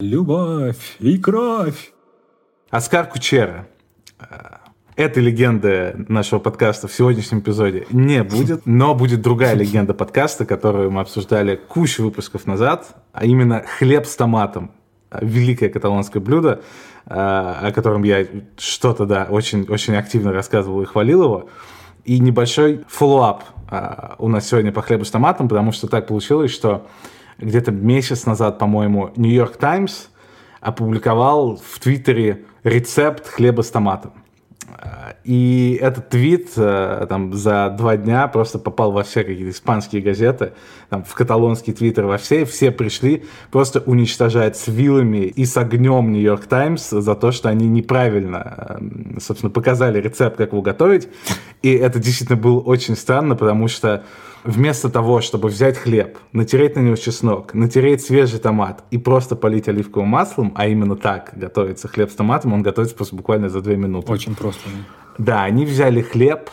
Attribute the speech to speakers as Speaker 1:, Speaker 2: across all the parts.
Speaker 1: Любовь и кровь.
Speaker 2: Оскар Кучера. Э, Этой легенды нашего подкаста в сегодняшнем эпизоде не будет, но будет другая легенда подкаста, которую мы обсуждали кучу выпусков назад, а именно хлеб с томатом. Великое каталонское блюдо, э, о котором я что-то, да, очень, очень активно рассказывал и хвалил его. И небольшой follow-up э, у нас сегодня по хлебу с томатом, потому что так получилось, что где-то месяц назад, по-моему, Нью-Йорк Таймс опубликовал в Твиттере рецепт хлеба с томатом. И этот твит э, там за два дня просто попал во все какие-то испанские газеты, там, в каталонский твиттер, во все, все пришли просто уничтожать с вилами и с огнем Нью-Йорк Таймс за то, что они неправильно, эм, собственно, показали рецепт, как его готовить. И это действительно было очень странно, потому что вместо того, чтобы взять хлеб, натереть на него чеснок, натереть свежий томат и просто полить оливковым маслом, а именно так готовится хлеб с томатом, он готовится просто буквально за две минуты.
Speaker 1: Очень просто.
Speaker 2: Да, они взяли хлеб,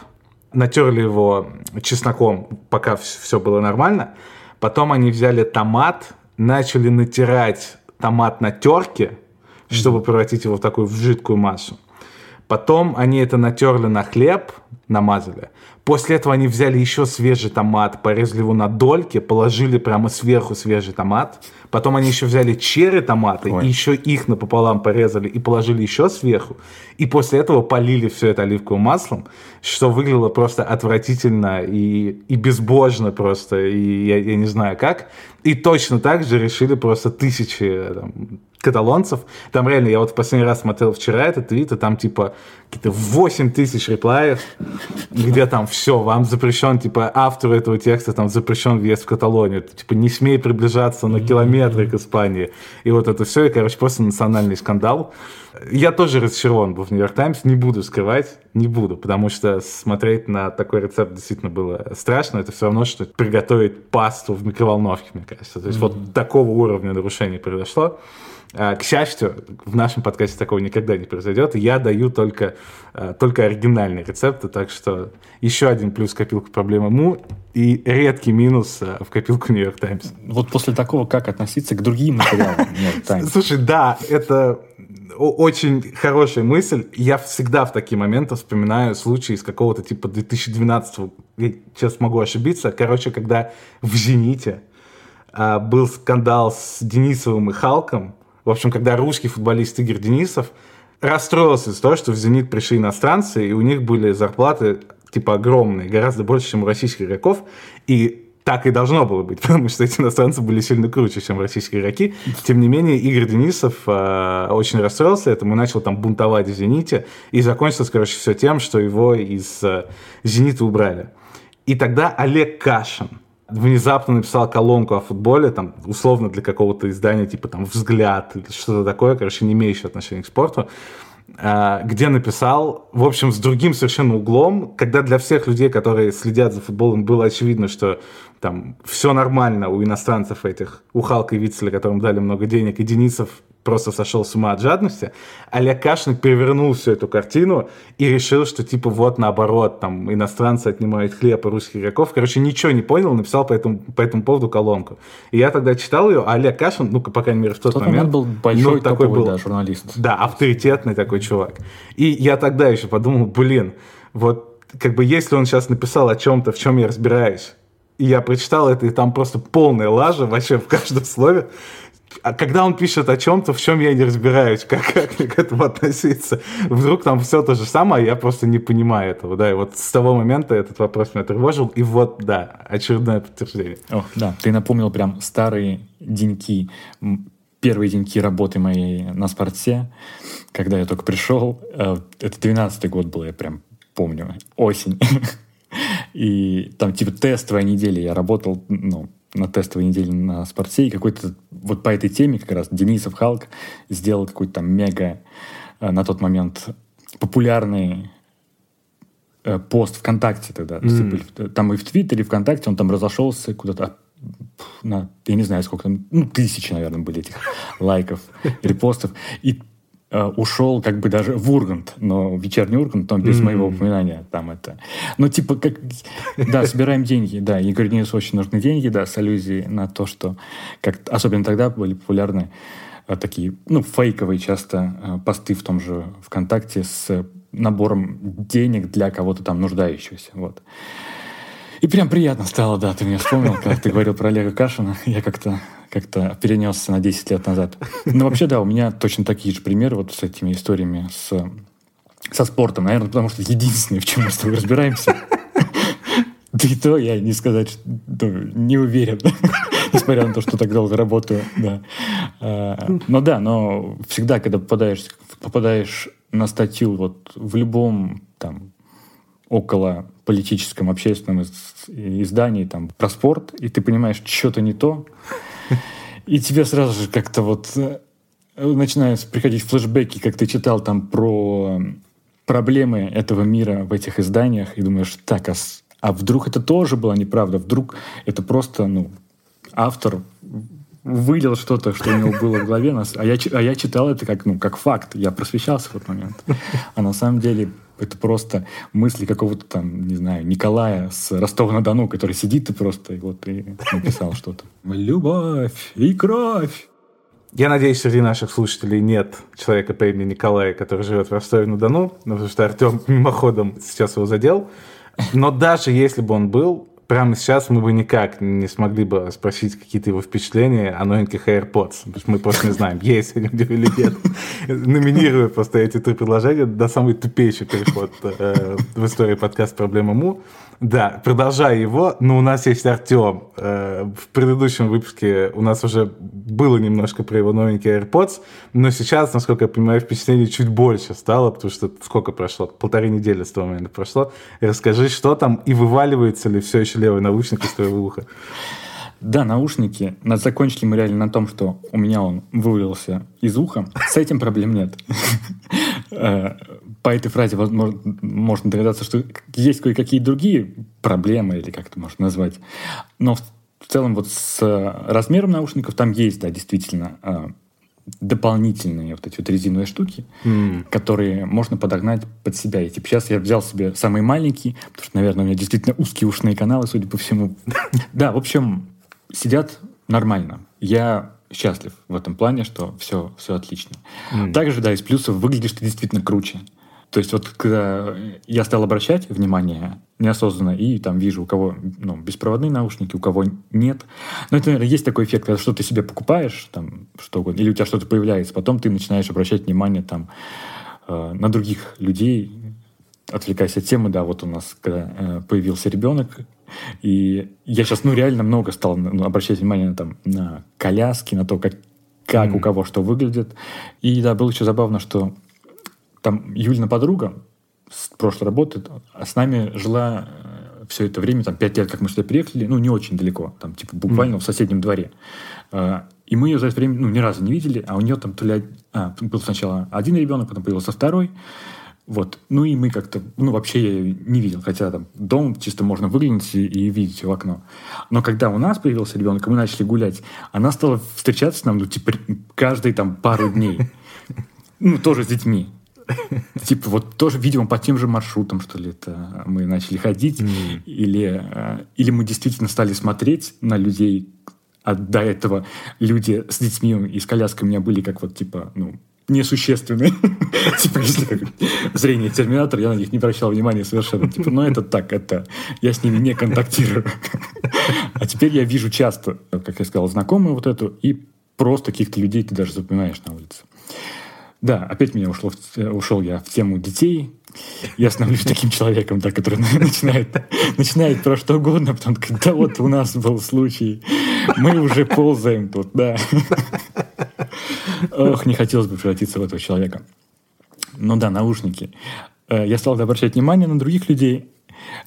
Speaker 2: натерли его чесноком, пока все было нормально. Потом они взяли томат, начали натирать томат на терке, чтобы превратить его в такую в жидкую массу. Потом они это натерли на хлеб, намазали. После этого они взяли еще свежий томат, порезали его на дольки, положили прямо сверху свежий томат. Потом они еще взяли черри томаты Ой. и еще их напополам порезали и положили еще сверху. И после этого полили все это оливковым маслом, что выглядело просто отвратительно и, и безбожно просто, и я, я не знаю как. И точно так же решили просто тысячи там, каталонцев. Там реально, я вот в последний раз смотрел вчера этот твит, и там типа какие-то 8 тысяч реплаев, где там все, вам запрещен, типа, автору этого текста там запрещен въезд в Каталонию, типа, не смей приближаться на километры к Испании. И вот это все, и, короче, просто национальный скандал. Я тоже разочарован был в Нью-Йорк Таймс, не буду скрывать, не буду, потому что смотреть на такой рецепт действительно было страшно. Это все равно, что приготовить пасту в микроволновке, мне кажется. То есть mm-hmm. вот такого уровня нарушений произошло. А, к счастью, в нашем подкасте такого никогда не произойдет. Я даю только, а, только оригинальные рецепты, так что еще один плюс в копилку проблемы Му и редкий минус а, в копилку Нью-Йорк Таймс.
Speaker 1: Вот после такого как относиться к другим материалам Нью-Йорк Таймс?
Speaker 2: Слушай, да, это очень хорошая мысль. Я всегда в такие моменты вспоминаю случаи из какого-то типа 2012 я сейчас могу ошибиться. Короче, когда в «Зените» был скандал с Денисовым и Халком, в общем, когда русский футболист Игорь Денисов расстроился из-за того, что в «Зенит» пришли иностранцы, и у них были зарплаты типа огромные, гораздо больше, чем у российских игроков, и так и должно было быть, потому что эти иностранцы были сильно круче, чем российские игроки. Тем не менее, Игорь Денисов э, очень расстроился этому, начал там бунтовать в «Зените», и закончилось, короче, все тем, что его из э, «Зенита» убрали. И тогда Олег Кашин, внезапно написал колонку о футболе, там, условно для какого-то издания, типа там «Взгляд» или что-то такое, короче, не имеющее отношения к спорту, а, где написал, в общем, с другим совершенно углом, когда для всех людей, которые следят за футболом, было очевидно, что там все нормально у иностранцев этих, у Халка и Вицеля, которым дали много денег, и Денисов просто сошел с ума от жадности, Олег Кашин перевернул всю эту картину и решил, что типа вот наоборот, там иностранцы отнимают хлеб у русских игроков. Короче, ничего не понял, написал по этому, по этому поводу колонку. И я тогда читал ее, а Олег Кашин, ну, по крайней мере, в тот,
Speaker 1: в тот
Speaker 2: момент,
Speaker 1: момент был большой ну, такой был, да, журналист.
Speaker 2: Да, авторитетный такой чувак. И я тогда еще подумал, блин, вот как бы если он сейчас написал о чем-то, в чем я разбираюсь, и я прочитал это, и там просто полная лажа вообще в каждом слове а когда он пишет о чем-то, в чем я не разбираюсь, как, как мне к этому относиться, вдруг там все то же самое, а я просто не понимаю этого, да, и вот с того момента этот вопрос меня тревожил, и вот, да, очередное подтверждение.
Speaker 1: Ох, да, ты напомнил прям старые деньки, первые деньки работы моей на спорте, когда я только пришел, э, это 12 год был, я прям помню, осень, и там типа тестовая неделя, я работал, ну, на тестовой неделе на спорте, и какой-то вот по этой теме как раз Денисов Халк сделал какой-то там мега э, на тот момент популярный э, пост ВКонтакте тогда. Mm. Там и в Твиттере, и ВКонтакте он там разошелся куда-то на, я не знаю, сколько там, ну, тысячи, наверное, были этих лайков, репостов. И ушел как бы даже в Ургант, но вечерний Ургант, там без mm-hmm. моего упоминания, там это. Ну, типа, как, да, собираем деньги, да, Игорь Денису очень нужны деньги, да, с аллюзией на то, что, как, особенно тогда были популярны э, такие, ну, фейковые часто э, посты в том же ВКонтакте с набором денег для кого-то там нуждающегося. Вот. И прям приятно стало, да, ты меня вспомнил, когда ты говорил про Олега Кашина. Я как-то как-то перенесся на 10 лет назад. Но вообще, да, у меня точно такие же примеры вот с этими историями с, со спортом. Наверное, потому что единственное, в чем мы с тобой разбираемся. Да и то я не сказать, не уверен, несмотря на то, что так долго работаю. Да. А, но да, но всегда, когда попадаешь, попадаешь на статью вот в любом там около политическом, общественном издании там про спорт, и ты понимаешь, что-то не то, и тебе сразу же как-то вот э, начинают приходить флешбеки, как ты читал там про проблемы этого мира в этих изданиях, и думаешь, так, а, а вдруг это тоже была неправда? Вдруг это просто, ну, автор вылил что-то, что у него было в голове, а я, а я читал это как, ну, как факт, я просвещался в этот момент. А на самом деле это просто мысли какого-то там, не знаю, Николая с Ростова-на-Дону, который сидит и просто и вот и написал что-то. Любовь и кровь.
Speaker 2: Я надеюсь, среди наших слушателей нет человека по имени Николай, который живет в Ростове-на-Дону, потому что Артем мимоходом сейчас его задел. Но даже если бы он был, прямо сейчас мы бы никак не смогли бы спросить какие-то его впечатления о новеньких AirPods. Потому что мы просто не знаем, есть они или нет. Номинируя просто эти три предложения до самый тупейший переход э, в истории подкаста «Проблема Му». Да, продолжая его, но у нас есть Артем. Э, в предыдущем выпуске у нас уже было немножко про его новенький AirPods, но сейчас, насколько я понимаю, впечатление чуть больше стало, потому что сколько прошло? Полторы недели с того момента прошло. Расскажи, что там и вываливается ли все еще левый наушник из твоего уха?
Speaker 1: Да, наушники. Закончили мы реально на том, что у меня он вывалился из уха. С этим проблем нет. Э, по этой фразе возможно, можно догадаться, что есть кое-какие другие проблемы, или как это можно назвать. Но в целом вот с размером наушников там есть, да, действительно, а, дополнительные вот эти вот резиновые штуки, mm. которые можно подогнать под себя. И типа сейчас я взял себе самый маленький, потому что, наверное, у меня действительно узкие ушные каналы, судя по всему. Да, в общем, сидят нормально. Я счастлив в этом плане, что все, все отлично. Mm. Также, да, из плюсов выглядишь ты действительно круче. То есть вот когда я стал обращать внимание неосознанно и там вижу, у кого ну, беспроводные наушники, у кого нет. Но это, наверное, есть такой эффект, когда что ты себе покупаешь, там, что угодно, или у тебя что-то появляется, потом ты начинаешь обращать внимание там, э, на других людей, отвлекаясь от темы, да, вот у нас когда э, появился ребенок, и я сейчас, ну, реально много стал ну, обращать внимание там, на коляски, на то, как, как mm. у кого что выглядит. И да, было еще забавно, что там Юлина подруга с прошлой работы а с нами жила э, все это время, там, пять лет, как мы сюда приехали, ну, не очень далеко, там, типа, буквально mm. в соседнем дворе. Э, и мы ее за это время, ну, ни разу не видели, а у нее там то ли... А, был сначала один ребенок, потом появился второй. Вот. Ну, и мы как-то... Ну, вообще я ее не видел, хотя там дом чисто можно выглянуть и, и видеть в окно. Но когда у нас появился ребенок, мы начали гулять, она стала встречаться с нам, ну, типа, каждые там пару дней. Ну, тоже с детьми. Типа вот тоже, видимо, по тем же маршрутам, что ли, это мы начали ходить, mm. или, э, или мы действительно стали смотреть на людей, а до этого люди с детьми и с коляской у меня были как вот, типа, ну, несущественные. типа, если как зрение терминатора, я на них не обращал внимания совершенно. Типа, ну это так, это я с ними не контактирую. а теперь я вижу часто, как я сказал, знакомую вот эту, и просто каких-то людей ты даже запоминаешь на улице. Да, опять меня ушло, ушел я в тему детей. Я становлюсь таким человеком, да, который начинает, начинает про что угодно, потом да вот у нас был случай, мы уже ползаем тут, да. Ох, не хотелось бы превратиться в этого человека. Ну да, наушники. Э, я стал обращать внимание на других людей.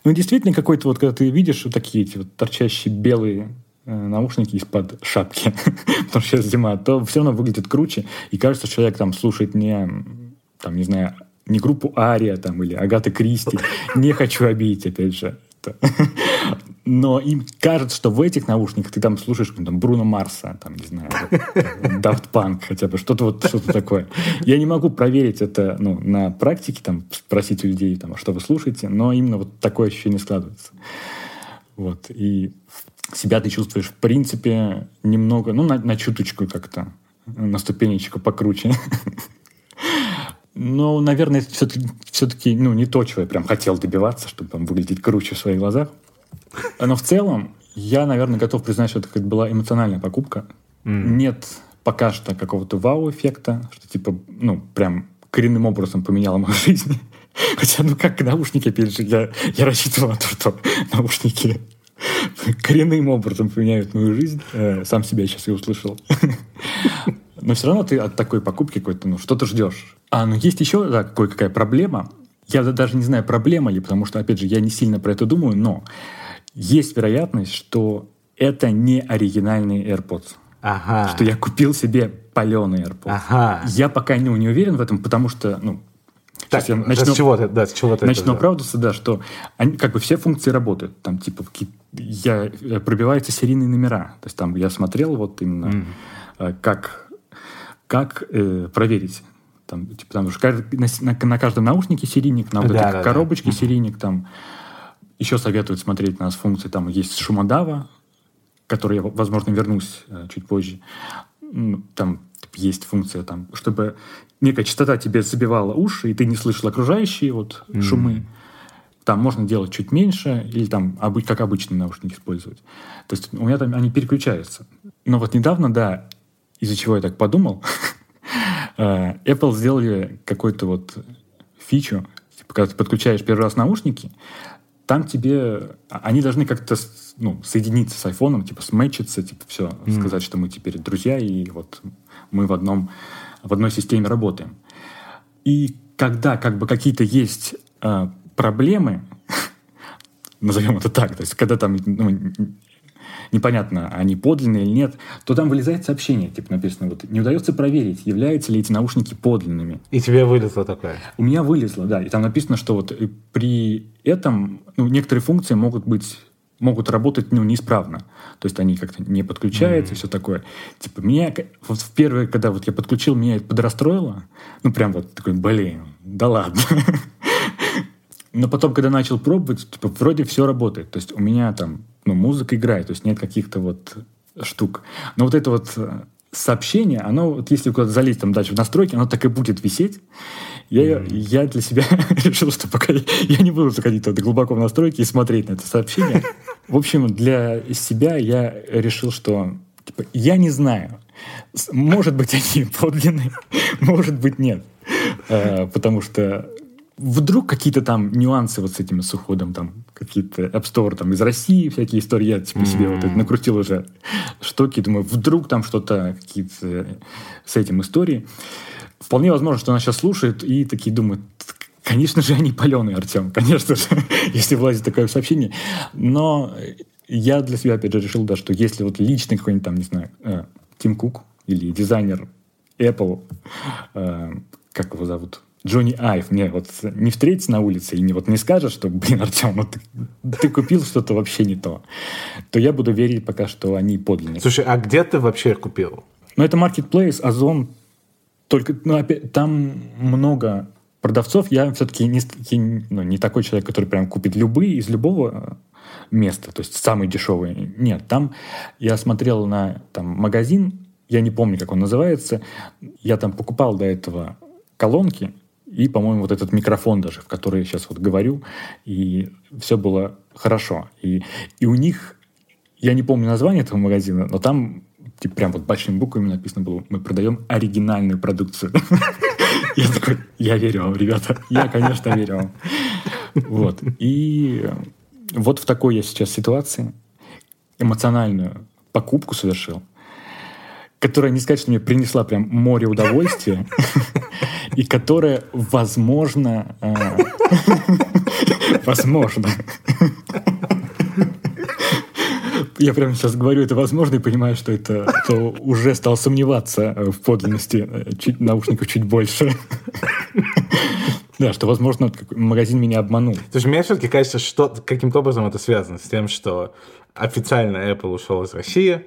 Speaker 1: Ну, действительно, какой-то вот, когда ты видишь вот такие эти вот торчащие белые Э, наушники из-под шапки, потому что сейчас зима, то все равно выглядит круче. И кажется, человек там слушает не, там, не знаю, не группу Ария там, или Агаты Кристи. Не хочу обидеть, опять же. Но им кажется, что в этих наушниках ты там слушаешь там, Бруно Марса, там, не знаю, Daft Punk хотя бы, что-то вот что-то такое. Я не могу проверить это ну, на практике, там, спросить у людей, там, «А что вы слушаете, но именно вот такое ощущение складывается. Вот. И себя ты чувствуешь, в принципе, немного, ну, на, на чуточку как-то на ступенечку покруче. Но, наверное, это все-таки, все-таки ну, не то, чего я прям хотел добиваться, чтобы там, выглядеть круче в своих глазах. Но в целом я, наверное, готов признать, что это как была эмоциональная покупка. Mm. Нет пока что какого-то вау-эффекта, что типа, ну, прям коренным образом поменяло мою жизнь. Хотя, ну как наушники, опять же, я, я рассчитывал на то, что наушники коренным образом поменяют мою жизнь. Э, сам себя сейчас и услышал. Но все равно ты от такой покупки какой-то, ну, что-то ждешь. А, ну, есть еще, да, какая проблема. Я даже не знаю, проблема ли, потому что, опять же, я не сильно про это думаю, но есть вероятность, что это не оригинальные AirPods. Ага. Что я купил себе паленые AirPods. Ага. Я пока ну, не уверен в этом, потому что, ну,
Speaker 2: так, я начну, с чего ты, да, с чего ты
Speaker 1: начну это, оправдываться, да, что они, как бы все функции работают. Там, типа, я, э, пробиваются серийные номера. То есть там я смотрел вот именно, mm. как, как э, проверить. Там, типа, там уже на, на, на каждом наушнике серийник, на вот да, этой да, коробочке да. серийник, там еще советуют смотреть на функции, там есть шумодава, который я, возможно, вернусь э, чуть позже. Там есть функция, там, чтобы некая частота тебе забивала уши, и ты не слышал окружающие вот mm-hmm. шумы. Там можно делать чуть меньше, или там как обычные наушники использовать. То есть у меня там они переключаются. Но вот недавно, да, из-за чего я так подумал, э, Apple сделали какой-то вот фичу, типа, когда ты подключаешь первый раз наушники, там тебе... Они должны как-то ну, соединиться с айфоном, типа сметчиться, типа все, mm. сказать, что мы теперь друзья, и вот мы в, одном, в одной системе работаем. И когда как бы какие-то есть э, проблемы, назовем это так, то есть когда там ну, непонятно, они подлинные или нет, то там вылезает сообщение, типа написано, вот не удается проверить, являются ли эти наушники подлинными.
Speaker 2: И тебе вылезло такое?
Speaker 1: У меня вылезло, да. И там написано, что вот при этом ну, некоторые функции могут быть могут работать ну, неисправно. То есть они как-то не подключаются mm-hmm. все такое. Типа, меня вот в первое, когда вот я подключил, меня это подрастроило. Ну, прям вот такой, блин, да ладно. Но потом, когда начал пробовать, типа, вроде все работает. То есть у меня там ну, музыка играет, то есть нет каких-то вот штук. Но вот это вот э, сообщение, оно, вот если куда-то залезть там дальше в настройки, оно так и будет висеть. Я, mm. я для себя решил, что пока я, я не буду заходить туда глубоко в настройки и смотреть на это сообщение. В общем, для себя я решил, что типа, я не знаю. Может быть, они подлинные, может быть, нет. Э, потому что вдруг какие-то там нюансы вот с этим с уходом, там какие-то App Store там из России, всякие истории, я типа себе mm-hmm. вот это накрутил уже штуки, думаю, вдруг там что-то, какие-то с этим истории. Вполне возможно, что она сейчас слушает и такие думают, конечно же, они паленые, Артем, конечно же, если влазит такое сообщение. Но я для себя, опять же, решил, да, что если вот личный какой-нибудь там, не знаю, э, Тим Кук или дизайнер Apple, э, как его зовут, Джонни Айв мне вот не встретится на улице и не, вот не скажет, что, блин, Артем, ну ты, ты купил что-то вообще не то, то я буду верить пока, что они подлинные.
Speaker 2: Слушай, а где ты вообще купил?
Speaker 1: Ну, это Marketplace, Озон. Только, ну, опять, там много продавцов. Я все-таки не, ну, не такой человек, который прям купит любые из любого места, то есть самый дешевый. Нет, там я смотрел на там, магазин, я не помню, как он называется. Я там покупал до этого колонки, и, по-моему, вот этот микрофон даже, в который я сейчас вот говорю, и все было хорошо. И, и у них, я не помню название этого магазина, но там типа, прям вот большими буквами написано было, мы продаем оригинальную продукцию. Я такой, я верю вам, ребята, я, конечно, верю вам. Вот. И вот в такой я сейчас ситуации эмоциональную покупку совершил, которая, не сказать, что мне принесла прям море удовольствия, и которая, возможно, э, возможно, я прямо сейчас говорю это возможно и понимаю, что это что уже стал сомневаться в подлинности э, чуть, наушников чуть больше. Да, что, возможно, магазин меня обманул.
Speaker 2: То есть мне все-таки кажется, что каким-то образом это связано с тем, что официально Apple ушел из России,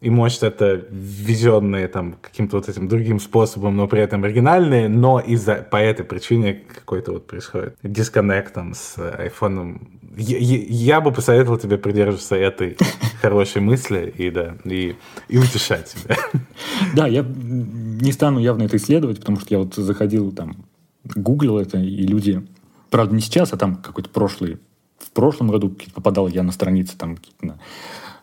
Speaker 2: и может это ввезенные там каким-то вот этим другим способом, но при этом оригинальные, но из-за по этой причине какой-то вот происходит дисконнект там с айфоном. Я, я, бы посоветовал тебе придерживаться этой хорошей мысли и да, и, и утешать себя.
Speaker 1: Да, я не стану явно это исследовать, потому что я вот заходил там, гуглил это, и люди, правда не сейчас, а там какой-то прошлый в прошлом году попадал я на страницы там на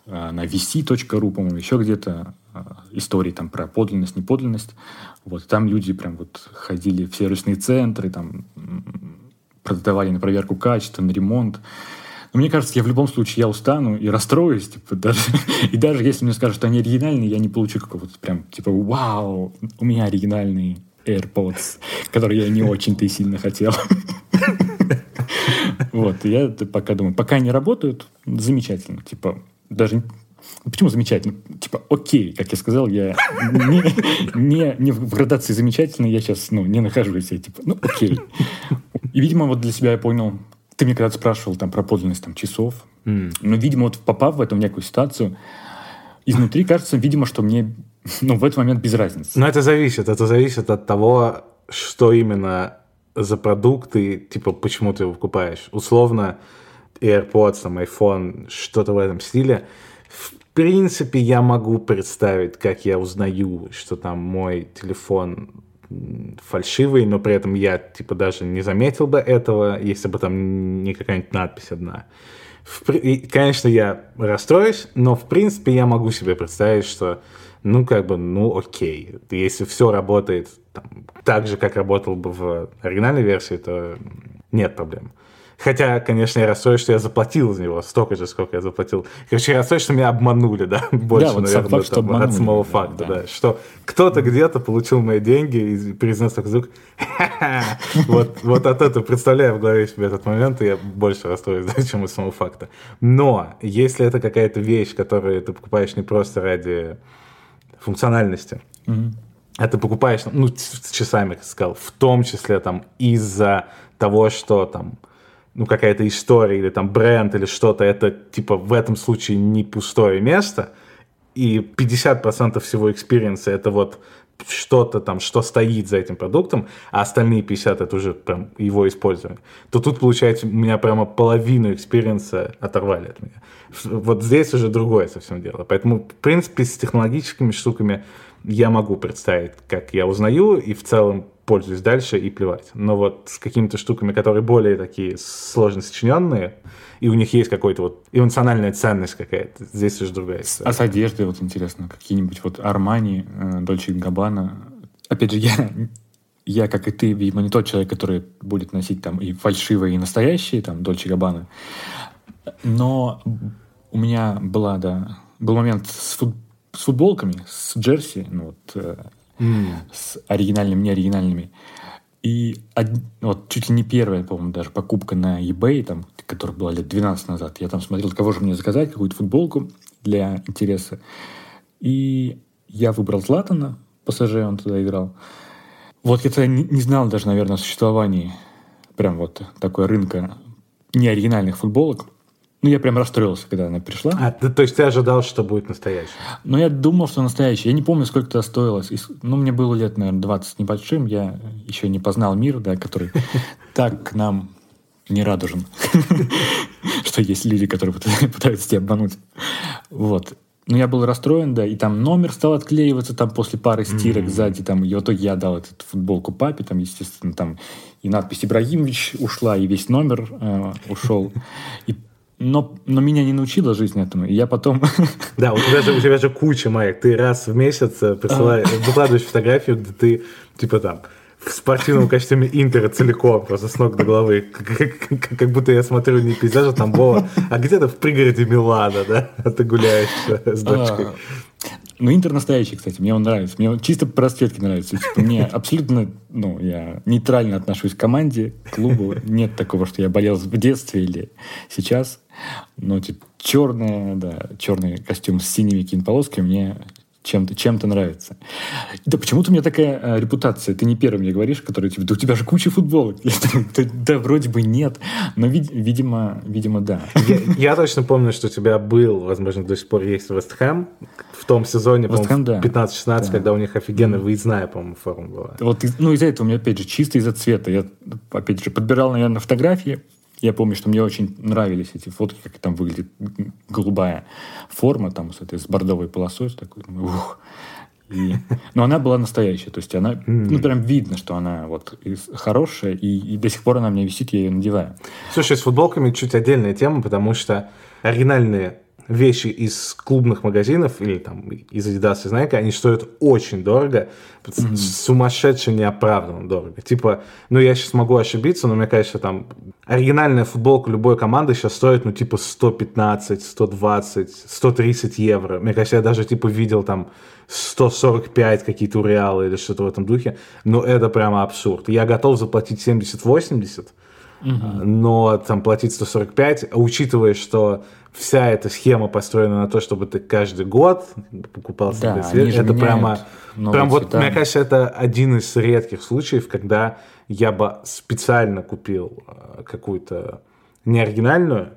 Speaker 1: на vc.ru, по-моему, еще где-то э, истории там про подлинность, неподлинность. Вот там люди прям вот ходили в сервисные центры, там продавали на проверку качества, на ремонт. Но мне кажется, я в любом случае я устану и расстроюсь, типа, даже, и даже если мне скажут, что они оригинальные, я не получу какого-то прям, типа, вау, у меня оригинальные AirPods, которые я не очень-то и сильно хотел. Вот, я пока думаю, пока они работают, замечательно. Типа, даже Почему замечательно? Типа, окей, как я сказал, я не, не, не в градации замечательно, я сейчас ну, не нахожусь. Я типа, ну окей. И, видимо, вот для себя я понял, ты мне когда-то спрашивал там про подлинность там, часов, mm. но, видимо, вот попав в эту в некую ситуацию, изнутри кажется, видимо, что мне ну, в этот момент без разницы.
Speaker 2: Но это зависит, это зависит от того, что именно за продукты, типа, почему ты его покупаешь. Условно, AirPods, там, iPhone, что-то в этом стиле. В принципе, я могу представить, как я узнаю, что там мой телефон фальшивый, но при этом я, типа, даже не заметил бы этого, если бы там не какая-нибудь надпись одна. В, и, конечно, я расстроюсь, но, в принципе, я могу себе представить, что, ну, как бы, ну, окей. Если все работает там, так же, как работал бы в оригинальной версии, то нет проблем. Хотя, конечно, я расстроюсь, что я заплатил за него столько же, сколько я заплатил. Короче, я расстроюсь, что меня обманули, да, больше, да, вот наверное, факт, там, обманули, от самого факта, да. да. Что кто-то где-то получил мои деньги и произнес такой звук. вот, вот от этого представляю в голове себе этот момент, и я больше расстроюсь, да, чем от самого факта. Но если это какая-то вещь, которую ты покупаешь не просто ради функциональности, mm-hmm. а ты покупаешь, ну, с часами, как сказал, в том числе там из-за того, что там ну, какая-то история или там бренд или что-то, это типа в этом случае не пустое место, и 50% всего experience а это вот что-то там, что стоит за этим продуктом, а остальные 50 это уже прям его использование, то тут, получается, у меня прямо половину experience а оторвали от меня. Вот здесь уже другое совсем дело. Поэтому, в принципе, с технологическими штуками я могу представить, как я узнаю, и в целом пользуюсь дальше и плевать. Но вот с какими-то штуками, которые более такие сложно сочиненные, и у них есть какой-то вот эмоциональная ценность какая-то, здесь уже другая
Speaker 1: история. А с одеждой вот интересно, какие-нибудь вот Армани, Дольче Габбана. Опять же, я, я, как и ты, видимо, не тот человек, который будет носить там и фальшивые, и настоящие, там, Дольче Габбана. Но у меня была, да, был момент с, фут, с футболками, с джерси, ну вот, э, mm. с оригинальными, не оригинальными. И од... вот чуть ли не первая, по-моему, даже покупка на eBay, там, которая была лет 12 назад, я там смотрел, кого же мне заказать, какую-то футболку для интереса. И я выбрал Златана, пассажир, он туда играл. Вот я тогда не знал даже, наверное, о существовании прям вот такой рынка неоригинальных футболок. Ну, я прям расстроился, когда она пришла.
Speaker 2: А, ты, то есть ты ожидал, что будет настоящая?
Speaker 1: Ну, я думал, что настоящая. Я не помню, сколько это стоило. Ну, мне было лет, наверное, 20 небольшим. Я еще не познал мир, да, который так к нам не радужен. Что есть люди, которые пытаются тебя обмануть. Вот. Ну, я был расстроен, да, и там номер стал отклеиваться там после пары стирок mm-hmm. сзади, там, и в итоге я дал эту футболку папе, там, естественно, там и надпись Ибрагимович ушла, и весь номер э, ушел. И но, но меня не научила жизнь этому. И я потом...
Speaker 2: Да, у тебя же, у тебя же куча маек. Ты раз в месяц э, присылаешь, выкладываешь фотографию, где ты, типа там, в спортивном костюме Интера целиком, просто с ног до головы. Как, как, как будто я смотрю не пейзаж а Тамбова, а где-то в пригороде Милана, да? А ты гуляешь с дочкой. А,
Speaker 1: ну, Интер настоящий, кстати, мне он нравится. Мне он чисто по расцветке нравится. Типа, мне абсолютно, ну, я нейтрально отношусь к команде, к клубу. Нет такого, что я болел в детстве или сейчас. Но, типа, черный, да, черный костюм с синими кинполосками мне чем-то чем нравится. Да почему-то у меня такая э, репутация. Ты не первый мне говоришь, который типа, да у тебя же куча футболок. Думаю, да, вроде бы нет, но, вид, видимо, видимо, да.
Speaker 2: Я, я точно помню, что у тебя был, возможно, до сих пор есть Вестхэм в том сезоне, по-моему, да. 15-16, да. когда у них офигенная выездная, по-моему, форма была.
Speaker 1: Вот, ну, из-за этого у меня, опять же, чисто из-за цвета. Я, опять же, подбирал, наверное, фотографии, я помню, что мне очень нравились эти фотки, как там выглядит голубая форма, там с этой с бордовой полосой, с такой, ух. И, но она была настоящая, то есть она, ну прям видно, что она вот хорошая, и, и до сих пор она мне висит, я ее надеваю.
Speaker 2: Слушай, с футболками чуть отдельная тема, потому что оригинальные вещи из клубных магазинов или там из Adidas и Nike, они стоят очень дорого, mm-hmm. сумасшедше неоправданно дорого. Типа, ну я сейчас могу ошибиться, но мне кажется, там оригинальная футболка любой команды сейчас стоит, ну типа 115, 120, 130 евро. Мне кажется, я даже типа видел там 145 какие-то реалы или что-то в этом духе. Но это прямо абсурд. Я готов заплатить 70-80, угу. но там платить 145, учитывая, что вся эта схема построена на то, чтобы ты каждый год покупал
Speaker 1: да, себе цвет. Это прямо,
Speaker 2: прям вот, мне кажется, это один из редких случаев, когда я бы специально купил э, какую-то неоригинальную,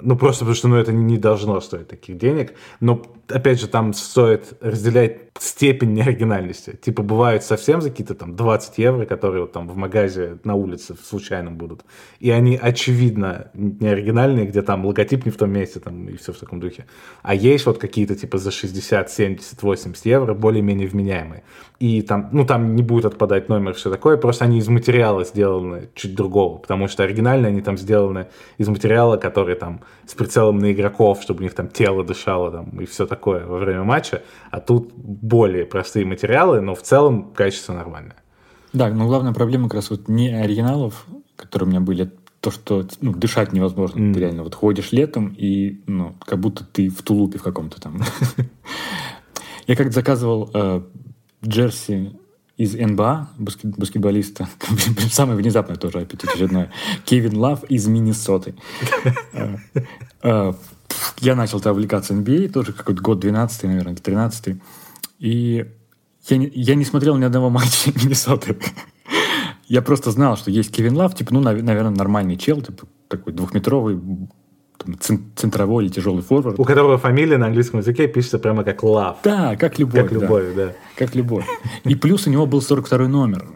Speaker 2: ну, просто потому что ну, это не должно стоить таких денег. Но, опять же, там стоит разделять степень неоригинальности. Типа, бывают совсем за какие-то там 20 евро, которые вот там в магазе на улице случайно будут. И они, очевидно, неоригинальные, где там логотип не в том месте, там, и все в таком духе. А есть вот какие-то типа за 60, 70, 80 евро более-менее вменяемые. И там, ну, там не будет отпадать номер, все такое, просто они из материала сделаны чуть другого, потому что оригинально они там сделаны из материала, который там с прицелом на игроков, чтобы у них там тело дышало там и все такое во время матча, а тут более простые материалы, но в целом качество нормальное.
Speaker 1: Да, но главная проблема как раз вот не оригиналов, которые у меня были, то, что ну, дышать невозможно. Mm. Ты реально вот ходишь летом, и ну, как будто ты в тулупе в каком-то там. Я как-то заказывал э, джерси из НБА, баскет, баскетболиста, самое внезапное тоже опять очередное, Кевин Лав из Миннесоты. Э, э, я начал тогда увлекаться NBA, тоже какой-то год 12 наверное, 13 и я не, я не смотрел ни одного матча Миннесоты. я просто знал, что есть Кевин Лав, типа, ну, наверное, нормальный чел, типа, такой двухметровый, там, центровой или тяжелый форвард.
Speaker 2: У которого фамилия на английском языке пишется прямо как Лав.
Speaker 1: Да, как любовь.
Speaker 2: Как любовь, да. да.
Speaker 1: Как любовь. И плюс у него был 42 номер.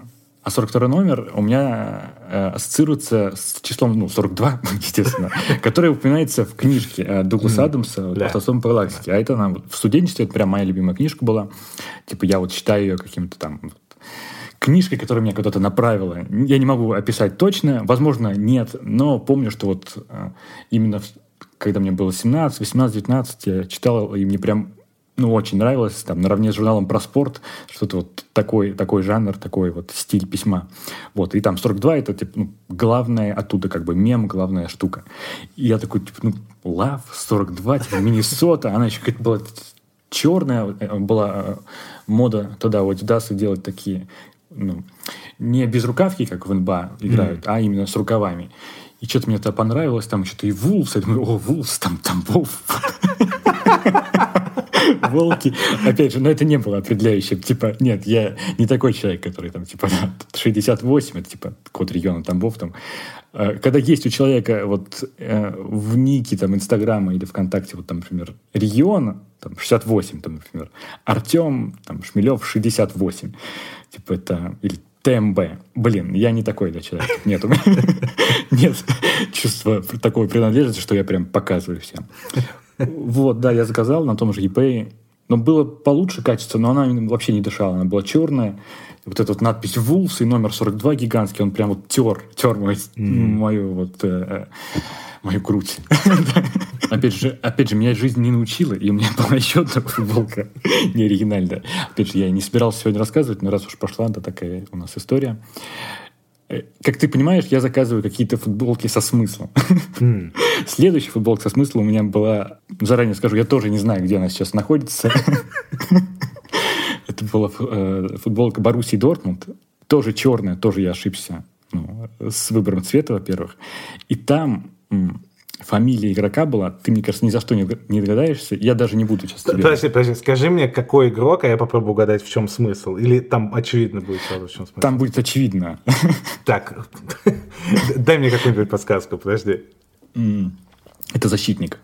Speaker 1: А 42 номер у меня э, ассоциируется с числом, ну, 42, естественно, которое упоминается в книжке э, Дугласа Адамса да. «Автосом по галактике». А это нам в студенчестве, это прям моя любимая книжка была. Типа я вот считаю ее каким-то там книжкой, которая меня куда-то направила. Я не могу описать точно, возможно, нет, но помню, что вот э, именно когда мне было 17, 18, 19, я читал, и мне прям ну, очень нравилось, там, наравне с журналом про спорт, что-то вот такой, такой жанр, такой вот стиль письма. Вот, и там 42 это, типа, ну, главное оттуда, как бы, мем, главная штука. И я такой, типа, ну, Лав, 42, типа, Миннесота, она еще какая-то была черная, э, была э, мода тогда у Adidas делать такие, ну, не без рукавки, как в НБА играют, mm. а именно с рукавами. И что-то мне это понравилось, там что-то и Вулфс, я думаю, о, Вулфс, там, там Вулф. волки. Опять же, но это не было определяющим. Типа, нет, я не такой человек, который там, типа, 68, это типа код региона Тамбов там. А, когда есть у человека вот э, в нике там Инстаграма или ВКонтакте, вот там, например, регион, там 68, там, например, Артем, там, Шмелев 68. Типа это, или ТМБ. Блин, я не такой для человека. Нет, у меня нет чувства такой принадлежности, что я прям показываю всем. Вот, да, я заказал на том же eBay. Но было получше качество, но она вообще не дышала. Она была черная. Вот эта вот надпись Wolves и номер 42 гигантский, он прям вот тер, тер мой, mm. мою вот э, мою грудь. опять же, опять же, меня жизнь не научила, и у меня была еще одна футболка не оригинальная. Опять же, я не собирался сегодня рассказывать, но раз уж пошла, то такая у нас история. Э, как ты понимаешь, я заказываю какие-то футболки со смыслом. Mm. Следующая футболка со смыслом у меня была, заранее скажу, я тоже не знаю, где она сейчас находится. Это была э, футболка Боруссии Дортмунд. Тоже черная, тоже я ошибся ну, с выбором цвета, во-первых. И там фамилия игрока была, ты, мне кажется, ни за что не, не догадаешься. Я даже не буду сейчас тебе...
Speaker 2: Подожди, подожди, скажи мне, какой игрок, а я попробую угадать, в чем смысл. Или там очевидно будет сразу, в чем смысл?
Speaker 1: Там будет очевидно.
Speaker 2: Так, дай мне какую-нибудь подсказку, подожди.
Speaker 1: Это защитник.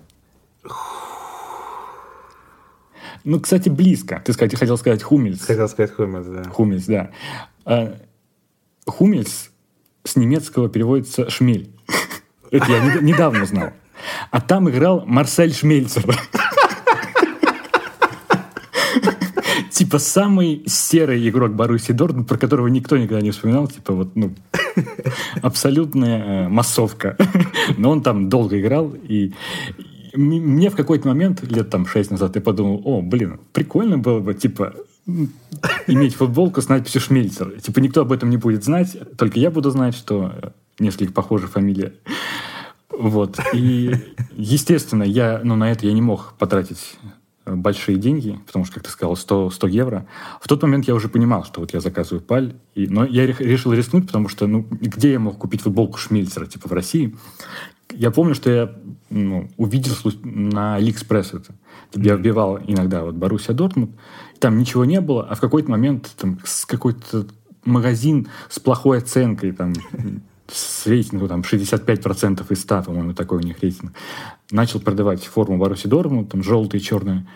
Speaker 1: Ну, кстати, близко. Ты сказать, хотел сказать Хумельс.
Speaker 2: Хотел сказать Хумельс, да.
Speaker 1: Хумельс, да. А, Хумельс с немецкого переводится «шмель». Это я недавно знал. А там играл Марсель Шмельцер. Типа самый серый игрок Баруси Дортмунд, про которого никто никогда не вспоминал. Типа вот, ну, абсолютная э, массовка. Но он там долго играл, и мне в какой-то момент, лет там шесть назад, я подумал, о, блин, прикольно было бы, типа, иметь футболку с надписью Шмельцер. Типа никто об этом не будет знать, только я буду знать, что несколько похожая фамилия. Вот. И, естественно, я, ну, на это я не мог потратить большие деньги, потому что, как ты сказал, 100, 100 евро. В тот момент я уже понимал, что вот я заказываю паль. И, но я решил рискнуть, потому что, ну, где я мог купить футболку Шмельцера, типа в России? Я помню, что я ну, увидел на Алиэкспресс это. Я вбивал иногда вот Боруссия Дортмунд, там ничего не было, а в какой-то момент там какой-то магазин с плохой оценкой, там, с рейтингом там, 65% из 100, по-моему, такой у них рейтинг, начал продавать форму Боруссия Дортмунд, там, желтые, черные.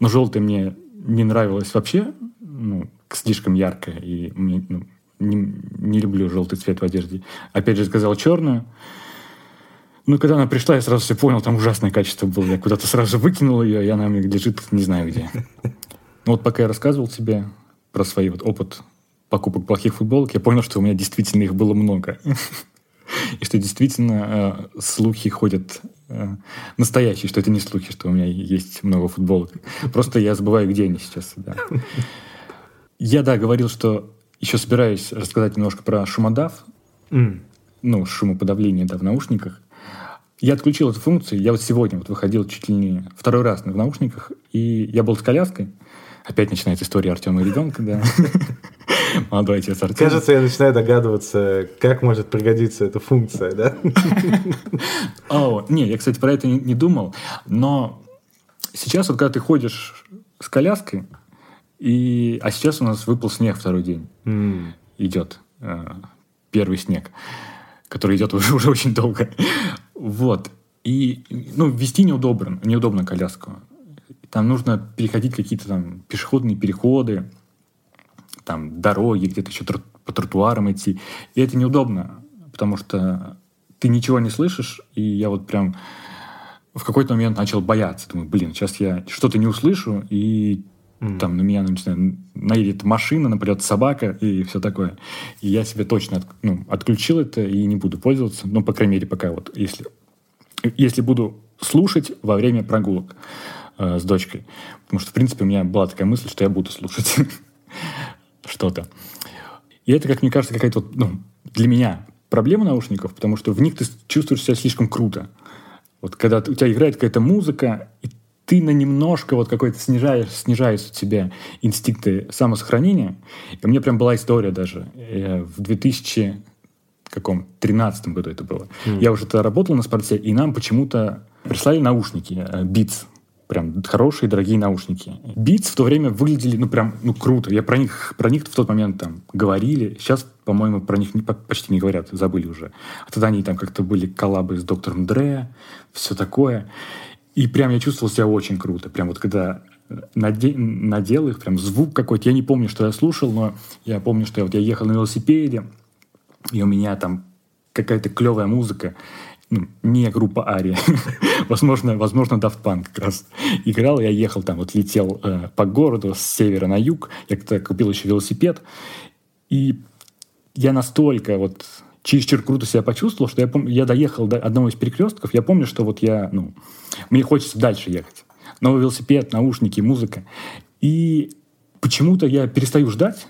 Speaker 1: Но желтая мне не нравилась вообще, ну, слишком яркая, и мне, ну, не, не люблю желтый цвет в одежде. Опять же, сказал черную, ну, когда она пришла, я сразу все понял, там ужасное качество было. Я куда-то сразу выкинул ее, и она лежит не знаю где. Ну, вот пока я рассказывал тебе про свой вот опыт покупок плохих футболок, я понял, что у меня действительно их было много. И что действительно э, слухи ходят э, настоящие, что это не слухи, что у меня есть много футболок. Просто я забываю, где они сейчас. Да. Я, да, говорил, что еще собираюсь рассказать немножко про шумодав, mm. ну, шумоподавление, да, в наушниках. Я отключил эту функцию. Я вот сегодня вот выходил чуть ли не второй раз в наушниках, и я был с коляской. Опять начинается история Артема и ребенка, да. Молодой отец Артем.
Speaker 2: Кажется, я начинаю догадываться, как может пригодиться эта функция, да?
Speaker 1: О, не, я, кстати, про это не, думал, но сейчас вот когда ты ходишь с коляской, и, а сейчас у нас выпал снег второй день. Идет э, первый снег, который идет уже, уже очень долго. Вот. И, ну, вести неудобно, неудобно коляску. Там нужно переходить какие-то там пешеходные переходы, там дороги, где-то еще трот по тротуарам идти. И это неудобно, потому что ты ничего не слышишь, и я вот прям в какой-то момент начал бояться. Думаю, блин, сейчас я что-то не услышу, и mm. там на меня, ну, наедет машина, нападет собака и все такое. И я себе точно от, ну, отключил это и не буду пользоваться. Ну, по крайней мере, пока вот, если, если буду слушать во время прогулок э, с дочкой. Потому что, в принципе, у меня была такая мысль, что я буду слушать что-то. И это, как мне кажется, какая-то вот, ну, для меня проблема наушников, потому что в них ты чувствуешь себя слишком круто. Вот когда у тебя играет какая-то музыка, и ты на немножко вот какой-то снижаешь, снижаешь у тебя инстинкты самосохранения. И у меня прям была история даже. Я в 2000 каком 13 году это было. Mm. Я уже тогда работал на спорте, и нам почему-то прислали наушники э, Beats. Прям хорошие, дорогие наушники. Beats в то время выглядели, ну, прям, ну, круто. Я про них, про них в тот момент там говорили. Сейчас, по-моему, про них не, почти не говорят, забыли уже. А тогда они там как-то были коллабы с доктором Дре, все такое. И прям я чувствовал себя очень круто. Прям вот когда наде- надел их, прям звук какой-то. Я не помню, что я слушал, но я помню, что я, вот я ехал на велосипеде, и у меня там какая-то клевая музыка. Ну, не группа Ария. возможно, возможно, Daft Punk как раз играл. Я ехал там, вот летел э, по городу с севера на юг. Я купил еще велосипед. И я настолько вот чересчур круто себя почувствовал, что я, пом- я доехал до одного из перекрестков, я помню, что вот я, ну, мне хочется дальше ехать. Новый велосипед, наушники, музыка. И почему-то я перестаю ждать,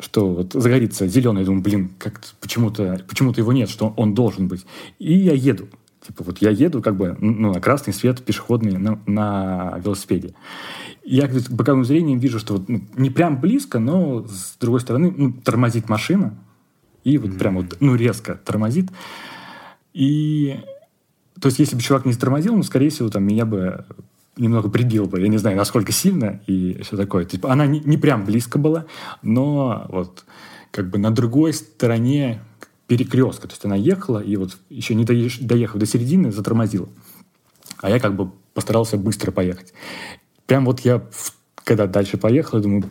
Speaker 1: что вот загорится зеленый, я думаю, блин, как почему-то почему его нет, что он должен быть. И я еду. Типа вот я еду как бы ну, на красный свет пешеходный на, на велосипеде. Я боковым зрением вижу, что вот, ну, не прям близко, но с другой стороны ну, тормозит машина, и вот mm-hmm. прям вот, ну, резко тормозит. И То есть, если бы чувак не затормозил, ну, скорее всего, там, меня бы немного прибил бы. Я не знаю, насколько сильно и все такое. Типа, она не, не прям близко была, но вот как бы на другой стороне перекрестка. То есть она ехала и вот еще не доехав до середины, затормозила. А я как бы постарался быстро поехать. Прям вот я, когда дальше поехал, я думаю,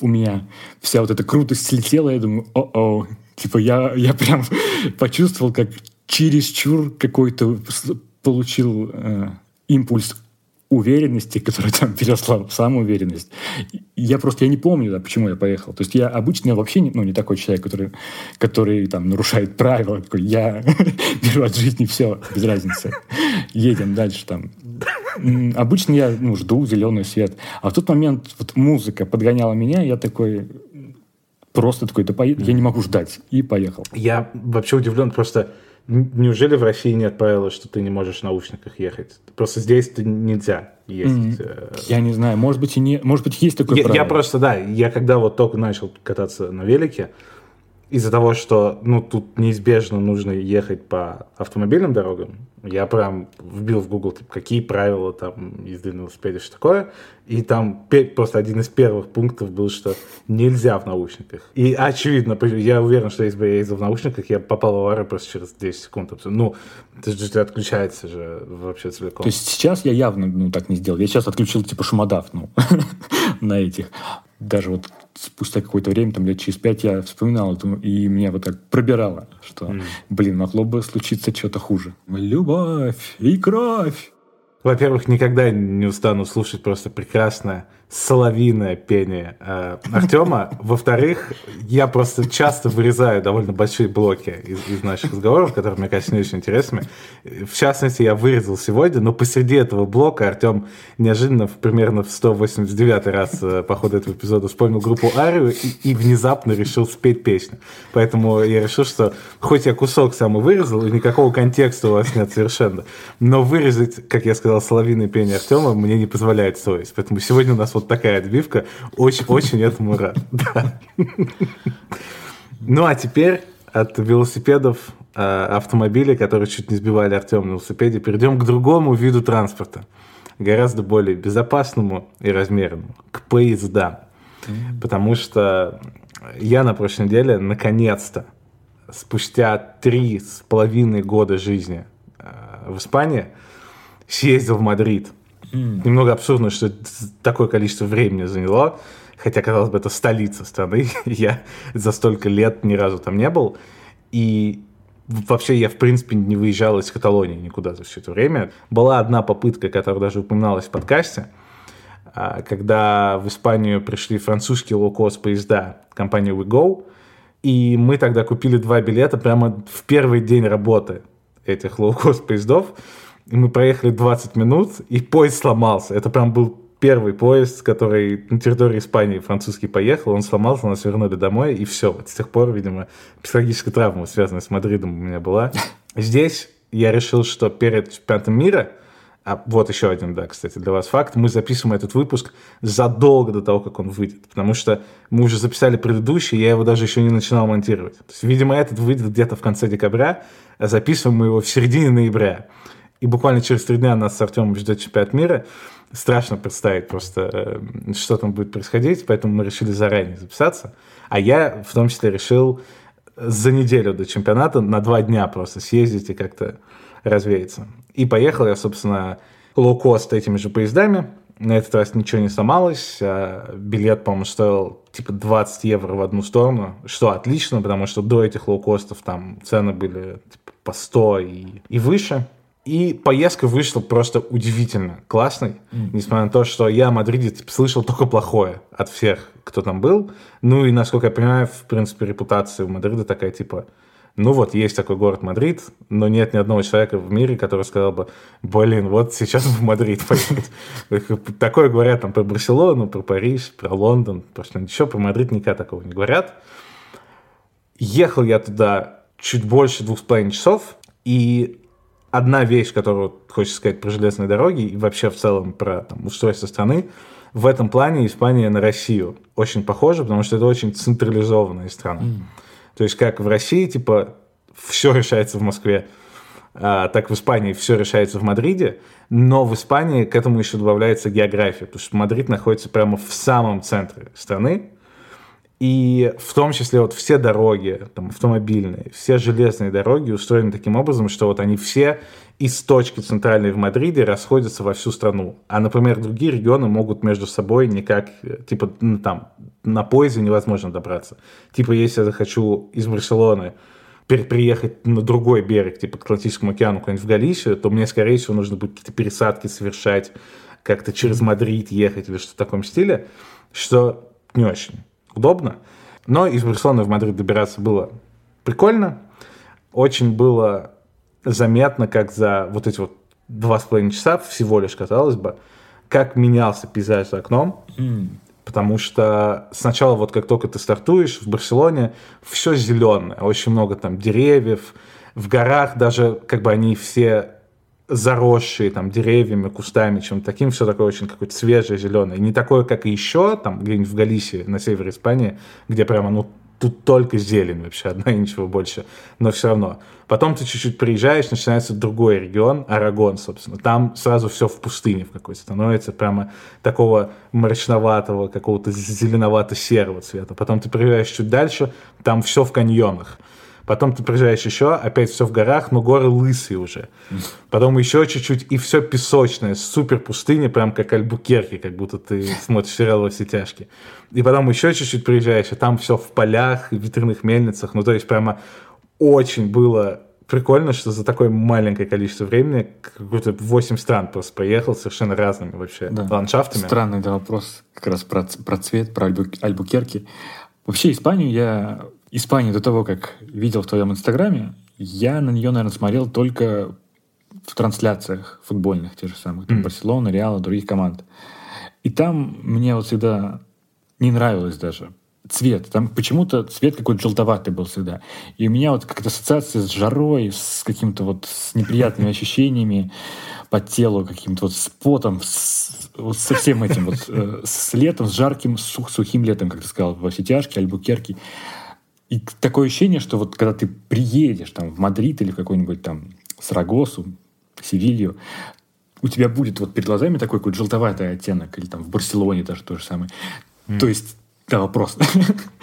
Speaker 1: у меня вся вот эта крутость слетела, я думаю, о-о, типа я, я прям почувствовал, как чересчур какой-то получил э, импульс уверенности, которая там переросла в самоуверенность. Я просто я не помню, да, почему я поехал. То есть я обычно вообще не, ну, не такой человек, который, который там нарушает правила. Такой, я беру от жизни все, без разницы. Едем дальше там. Обычно я ну, жду зеленый свет. А в тот момент вот музыка подгоняла меня, я такой просто такой, да поеду, я не могу ждать. И поехал.
Speaker 2: Я вообще удивлен, просто Неужели в России нет правила, что ты не можешь в наушниках ехать? Просто здесь ты нельзя ездить. Mm-hmm.
Speaker 1: Я не знаю, может быть и не, может быть есть такое
Speaker 2: я,
Speaker 1: правило.
Speaker 2: Я просто да, я когда вот только начал кататься на велике, из-за того, что ну тут неизбежно нужно ехать по автомобильным дорогам, я прям вбил в Google, типа, какие правила там езды на велосипеде, что такое. И там просто один из первых пунктов был, что нельзя в наушниках. И очевидно, я уверен, что если бы я ездил в наушниках, я попал в аварию просто через 10 секунд. Ну, это же отключается же вообще целиком.
Speaker 1: То есть сейчас я явно ну, так не сделал. Я сейчас отключил типа шумодав, ну, на этих. Даже вот спустя какое-то время, там лет через пять, я вспоминал это, и меня вот так пробирало, что, блин, могло бы случиться что-то хуже. Любовь и кровь.
Speaker 2: Во-первых, никогда не устану слушать просто прекрасное соловиное пение э, Артема. Во-вторых, я просто часто вырезаю довольно большие блоки из, из наших разговоров, которые, мне кажется, не очень интересными. В частности, я вырезал сегодня, но посреди этого блока Артем неожиданно, примерно в 189 раз э, по ходу этого эпизода вспомнил группу Арию и, и внезапно решил спеть песню. Поэтому я решил, что хоть я кусок сам и вырезал, и никакого контекста у вас нет совершенно, но вырезать, как я сказал, соловиное пение Артема мне не позволяет совесть. Поэтому сегодня у нас вот вот такая отбивка. Очень-очень этому рад. Ну, а теперь от велосипедов, э, автомобилей, которые чуть не сбивали Артема на велосипеде, перейдем к другому виду транспорта. Гораздо более безопасному и размерному. К поездам. Потому что я на прошлой неделе, наконец-то, спустя три с половиной года жизни э, в Испании, съездил в Мадрид – Немного абсурдно, что такое количество времени заняло, хотя, казалось бы, это столица страны. я за столько лет ни разу там не был. И вообще я, в принципе, не выезжал из Каталонии никуда за все это время. Была одна попытка, которая даже упоминалась в подкасте, а, когда в Испанию пришли французские лоукост поезда компании Ouigo, и мы тогда купили два билета прямо в первый день работы этих лоукост поездов, и мы проехали 20 минут, и поезд сломался. Это прям был первый поезд, который на территории Испании французский поехал, он сломался, нас вернули домой, и все. Вот с тех пор, видимо, психологическая травма, связанная с Мадридом, у меня была. Здесь я решил, что перед чемпионатом мира, а вот еще один, да, кстати, для вас факт, мы записываем этот выпуск задолго до того, как он выйдет, потому что мы уже записали предыдущий, я его даже еще не начинал монтировать. То есть, видимо, этот выйдет где-то в конце декабря, а записываем мы его в середине ноября и буквально через три дня нас с Артемом ждет чемпионат мира. Страшно представить просто, э, что там будет происходить, поэтому мы решили заранее записаться. А я в том числе решил за неделю до чемпионата на два дня просто съездить и как-то развеяться. И поехал я, собственно, лоукост этими же поездами. На этот раз ничего не сломалось. А билет, по-моему, стоил типа 20 евро в одну сторону, что отлично, потому что до этих лоукостов там цены были типа, по 100 и, и выше. И поездка вышла просто удивительно классной, mm. несмотря на то, что я о Мадриде слышал только плохое от всех, кто там был. Ну и, насколько я понимаю, в принципе, репутация у Мадрида такая, типа, ну вот, есть такой город Мадрид, но нет ни одного человека в мире, который сказал бы, блин, вот сейчас в Мадрид поеду. Такое говорят там про Барселону, про Париж, про Лондон, просто ничего, про Мадрид никогда такого не говорят. Ехал я туда чуть больше двух с половиной часов, и одна вещь, которую хочется сказать про железные дороги и вообще в целом про там, устройство страны, в этом плане Испания на Россию очень похожа, потому что это очень централизованная страна. Mm. То есть как в России, типа, все решается в Москве, а, так в Испании все решается в Мадриде, но в Испании к этому еще добавляется география, потому что Мадрид находится прямо в самом центре страны, и в том числе вот все дороги, там, автомобильные, все железные дороги устроены таким образом, что вот они все из точки центральной в Мадриде расходятся во всю страну. А, например, другие регионы могут между собой никак, типа, ну, там, на поезде невозможно добраться. Типа, если я захочу из Барселоны приехать на другой берег, типа, к Атлантическому океану, куда-нибудь в Галисию, то мне, скорее всего, нужно будет какие-то пересадки совершать, как-то через Мадрид ехать или что-то в таком стиле, что не очень удобно. Но из Барселоны в Мадрид добираться было прикольно. Очень было заметно, как за вот эти вот два с половиной часа всего лишь, казалось бы, как менялся пейзаж за окном. Mm. Потому что сначала вот как только ты стартуешь в Барселоне, все зеленое, очень много там деревьев, в горах даже как бы они все заросшие там деревьями, кустами, чем-то таким, все такое очень какое-то свежее, зеленое. Не такое, как и еще, там где-нибудь в Галисии, на севере Испании, где прямо, ну, тут только зелень вообще, одна и ничего больше, но все равно. Потом ты чуть-чуть приезжаешь, начинается другой регион, Арагон, собственно. Там сразу все в пустыне в какой-то становится, прямо такого мрачноватого, какого-то зеленовато-серого цвета. Потом ты приезжаешь чуть дальше, там все в каньонах. Потом ты приезжаешь еще, опять все в горах, но горы лысые уже. Потом еще чуть-чуть, и все песочное, супер пустыня, прям как Альбукерки, как будто ты смотришь сериал во все тяжкие. И потом еще чуть-чуть приезжаешь, и там все в полях, в ветряных мельницах. Ну, то есть прямо очень было прикольно, что за такое маленькое количество времени какой-то 8 стран просто проехал совершенно разными вообще да. ландшафтами.
Speaker 1: Странный да, вопрос как раз про, про цвет, про Альбу, Альбукерки. Вообще Испанию я Испанию до того, как видел в твоем инстаграме, я на нее, наверное, смотрел только в трансляциях футбольных, тех же самых, там, mm. Барселона, Реала, других команд. И там мне вот всегда не нравилось даже цвет. Там почему-то цвет какой-то желтоватый был всегда. И у меня вот как-то ассоциация с жарой, с каким-то вот с неприятными ощущениями по телу, каким-то вот с потом, с, вот со всем этим вот, э, с летом, с жарким, сух, сухим летом, как ты сказал, во все тяжкие, альбукерки. И такое ощущение, что вот когда ты приедешь там в Мадрид или в какой-нибудь там Сарагосу, Севилью, у тебя будет вот перед глазами такой какой-то желтоватый оттенок, или там в Барселоне даже то же самое. Mm. То есть да, вопрос.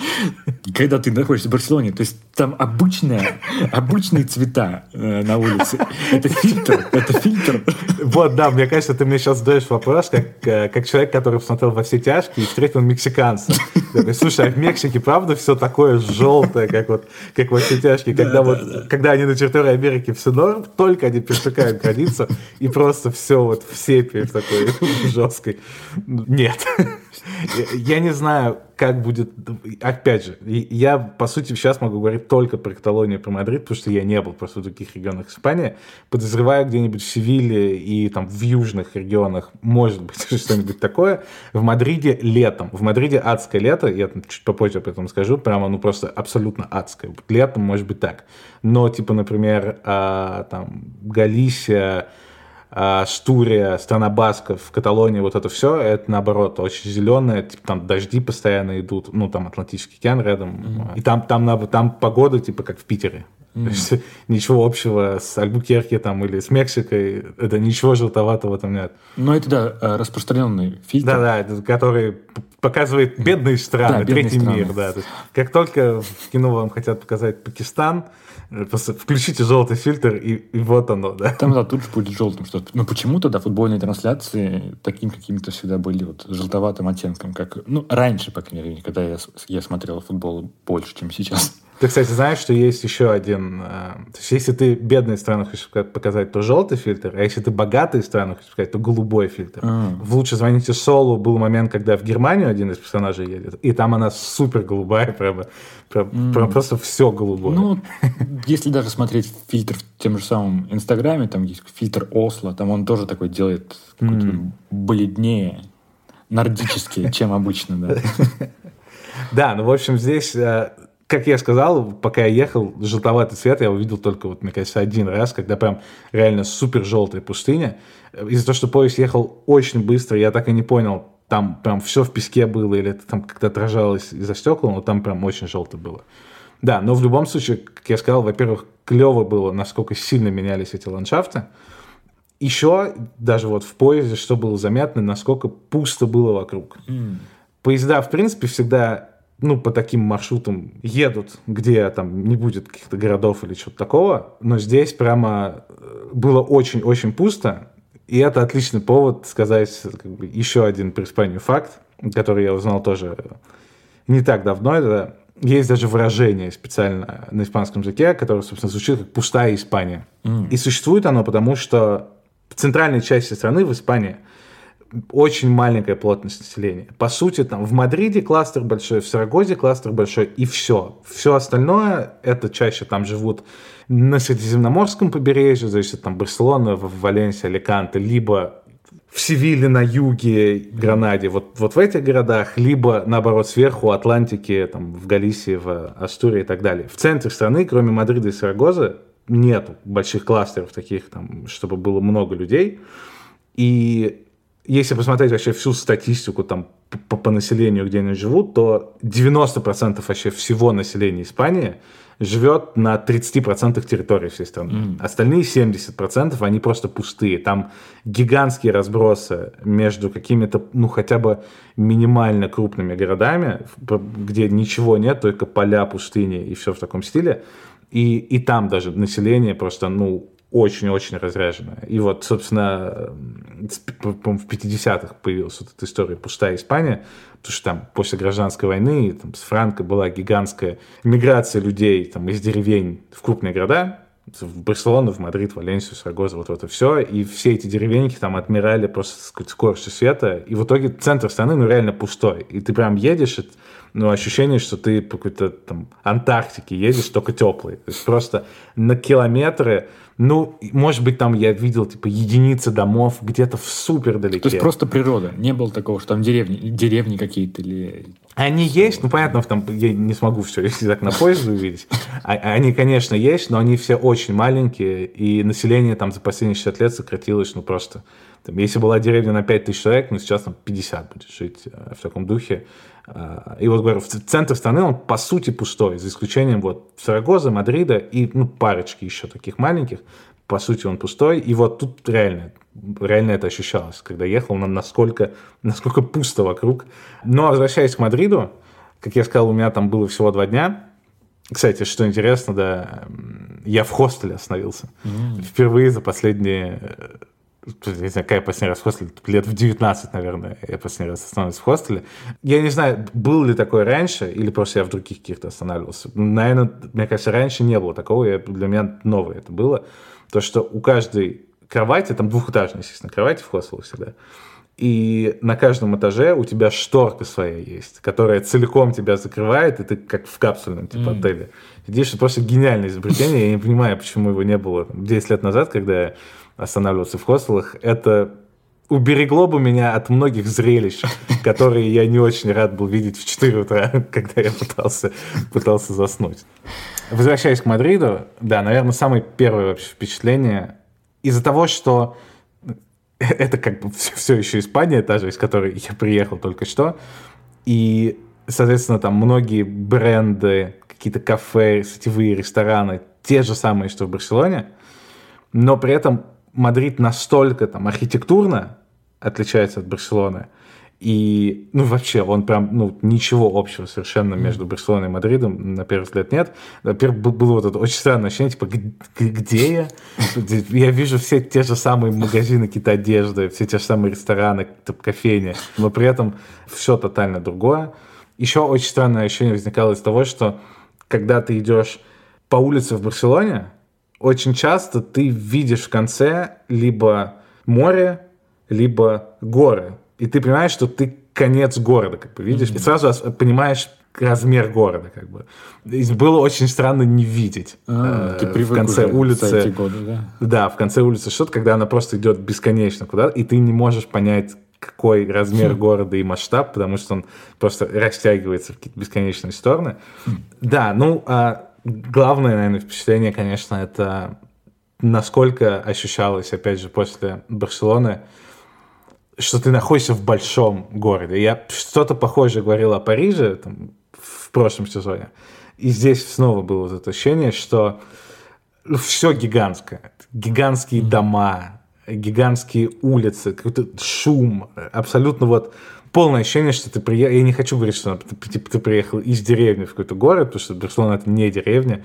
Speaker 1: Когда ты находишься в Барселоне, то есть там обычные, обычные цвета э, на улице. Это фильтр, это фильтр.
Speaker 2: Вот, да, мне кажется, ты мне сейчас задаешь вопрос, как, э, как человек, который посмотрел во все тяжкие и встретил мексиканца. Такой, Слушай, а в Мексике правда все такое желтое, как вот как во все тяжкие, когда да, вот, да, когда они на территории Америки все норм, только они пересекают границу, и просто все вот в сепе в такой жесткой. Нет. Я не знаю, как будет... Опять же, я, по сути, сейчас могу говорить только про Каталонию про Мадрид, потому что я не был просто в других регионах Испании. Подозреваю, где-нибудь в Севиле и там в южных регионах может быть что-нибудь такое. В Мадриде летом. В Мадриде адское лето, я чуть попозже об этом скажу, прямо, ну, просто абсолютно адское. Летом может быть так. Но, типа, например, а, там, Галисия, а, Штурия, страна Басков, Каталония, вот это все, это наоборот очень зеленое, типа там дожди постоянно идут, ну там Атлантический океан рядом, mm-hmm. и там, там, там погода типа как в Питере. Mm-hmm. То есть ничего общего с Альбукерки там или с Мексикой, это ничего желтоватого там нет.
Speaker 1: Ну это да, э, распространенный фильтр.
Speaker 2: Да-да, который показывает бедные страны, да, бедные третий страны. мир. Да. То есть, как только в кино вам хотят показать Пакистан, Просто включите желтый фильтр, и, и вот оно, да.
Speaker 1: Там, да, тут же будет желтым что-то. Но почему-то, да, футбольные трансляции таким какими-то всегда были вот желтоватым оттенком, как, ну, раньше, по крайней мере, когда я, я смотрел футбол больше, чем сейчас.
Speaker 2: Ты, кстати, знаешь, что есть еще один... Э, то есть, если ты бедные страны хочешь показать, то желтый фильтр, а если ты богатые страны хочешь показать, то голубой фильтр. Mm. В «Лучше звоните Солу» был момент, когда в Германию один из персонажей едет, и там она супер голубая, прямо, прям, mm. прям просто все голубое.
Speaker 1: Ну, если даже смотреть фильтр в тем же самом Инстаграме, там есть фильтр Осло, там он тоже такой делает mm. бледнее, нордический, чем обычно, да.
Speaker 2: Да, ну, в общем, здесь э, как я сказал, пока я ехал, желтоватый цвет я увидел только, вот, мне кажется, один раз, когда прям реально супер желтая пустыня. Из-за того, что поезд ехал очень быстро, я так и не понял, там прям все в песке было, или это там как-то отражалось из-за стекла, но там прям очень желто было. Да, но в любом случае, как я сказал, во-первых, клево было, насколько сильно менялись эти ландшафты. Еще даже вот в поезде, что было заметно, насколько пусто было вокруг. Mm. Поезда, в принципе, всегда ну, по таким маршрутам едут, где там не будет каких-то городов или чего-то такого, но здесь прямо э, было очень-очень пусто, и это отличный повод сказать как бы, еще один про Испанию факт, который я узнал тоже не так давно. Это есть даже выражение специально на испанском языке, которое, собственно, звучит как «пустая Испания». Mm. И существует оно потому, что в центральной части страны, в Испании, очень маленькая плотность населения. По сути, там в Мадриде кластер большой, в Сарагозе кластер большой, и все. Все остальное, это чаще там живут на Средиземноморском побережье, зависит там Барселона, Валенсия, Аликанте, либо в Севиле на юге, Гранаде, вот, вот в этих городах, либо, наоборот, сверху Атлантики, там, в Галисии, в Астурии и так далее. В центре страны, кроме Мадрида и Сарагоза, нет больших кластеров таких, там, чтобы было много людей. И если посмотреть вообще всю статистику там по, по населению, где они живут, то 90% вообще всего населения Испании живет на 30% территории всей страны. Mm. Остальные 70% они просто пустые. Там гигантские разбросы между какими-то, ну, хотя бы минимально крупными городами, где ничего нет, только поля, пустыни и все в таком стиле. И, и там даже население просто, ну, очень-очень разряженная. И вот, собственно, в 50-х появилась вот эта история «Пустая Испания», потому что там после гражданской войны там, с Франко была гигантская миграция людей там, из деревень в крупные города, в Барселону, в Мадрид, в Валенсию, Сарагозу, вот это все. И все эти деревеньки там отмирали просто с скоростью света. И в итоге центр страны, ну, реально пустой. И ты прям едешь, ну, ощущение, что ты по какой-то там Антарктике едешь, только теплый. То есть просто на километры ну, может быть, там я видел, типа, единицы домов где-то в супер далеке.
Speaker 1: То есть просто природа. Не было такого, что там деревни, деревни какие-то или...
Speaker 2: Они есть, ну, понятно, там я не смогу все, если так на поезд увидеть. А, они, конечно, есть, но они все очень маленькие, и население там за последние 60 лет сократилось, ну, просто... Там, если была деревня на 5 тысяч человек, ну, сейчас там 50 будет жить э, в таком духе. А, и вот говорю, в центр страны он по сути пустой, за исключением вот Сарагоза, Мадрида и ну, парочки еще таких маленьких. По сути он пустой. И вот тут реально, реально это ощущалось, когда ехал, насколько, насколько пусто вокруг. Но возвращаясь к Мадриду, как я сказал, у меня там было всего два дня. Кстати, что интересно, да, я в хостеле остановился. Mm. Впервые за последние не знаю, какая я последний раз в хостеле, лет в 19, наверное, я последний раз останавливался в хостеле. Я не знаю, был ли такое раньше, или просто я в других каких-то останавливался. Наверное, мне кажется, раньше не было такого, я, для меня новое это было. То, что у каждой кровати, там двухэтажная, естественно, кровати в хостеле всегда, и на каждом этаже у тебя шторка своя есть, которая целиком тебя закрывает, и ты как в капсульном типа mm. отеле. Сидишь, это просто гениальное изобретение, я не понимаю, почему его не было 10 лет назад, когда я останавливаться в хостелах, это уберегло бы меня от многих зрелищ, которые я не очень рад был видеть в 4 утра, когда я пытался, пытался заснуть. Возвращаясь к Мадриду, да, наверное, самое первое вообще впечатление из-за того, что это как бы все, все еще Испания, та же, из которой я приехал только что, и, соответственно, там многие бренды, какие-то кафе, сетевые рестораны, те же самые, что в Барселоне, но при этом Мадрид настолько там архитектурно отличается от Барселоны, и, ну, вообще, он прям, ну, ничего общего совершенно между Барселоной и Мадридом, на первый взгляд, нет. Во-первых, было вот это очень странное ощущение, типа, где я? Я вижу все те же самые магазины какие-то одежды, все те же самые рестораны, кофейни, но при этом все тотально другое. Еще очень странное ощущение возникало из того, что когда ты идешь по улице в Барселоне, очень часто ты видишь в конце либо море, либо горы. И ты понимаешь, что ты конец города, как бы видишь, mm-hmm. и сразу понимаешь размер города, как бы. И было очень странно не видеть а, э, в конце улицы. Годы, да? да, в конце улицы что-то, когда она просто идет бесконечно куда-то, и ты не можешь понять, какой размер города и масштаб, потому что он просто растягивается в какие-то бесконечные стороны. Хм. Да, ну, а главное, наверное, впечатление, конечно, это насколько ощущалось, опять же, после Барселоны, что ты находишься в большом городе. Я что-то похожее говорил о Париже там, в прошлом сезоне. И здесь снова было вот это ощущение, что все гигантское. Гигантские дома, гигантские улицы, какой-то шум, абсолютно вот полное ощущение, что ты приехал... Я не хочу говорить, что ты, типа, ты приехал из деревни в какой-то город, потому что Барселона — это не деревня,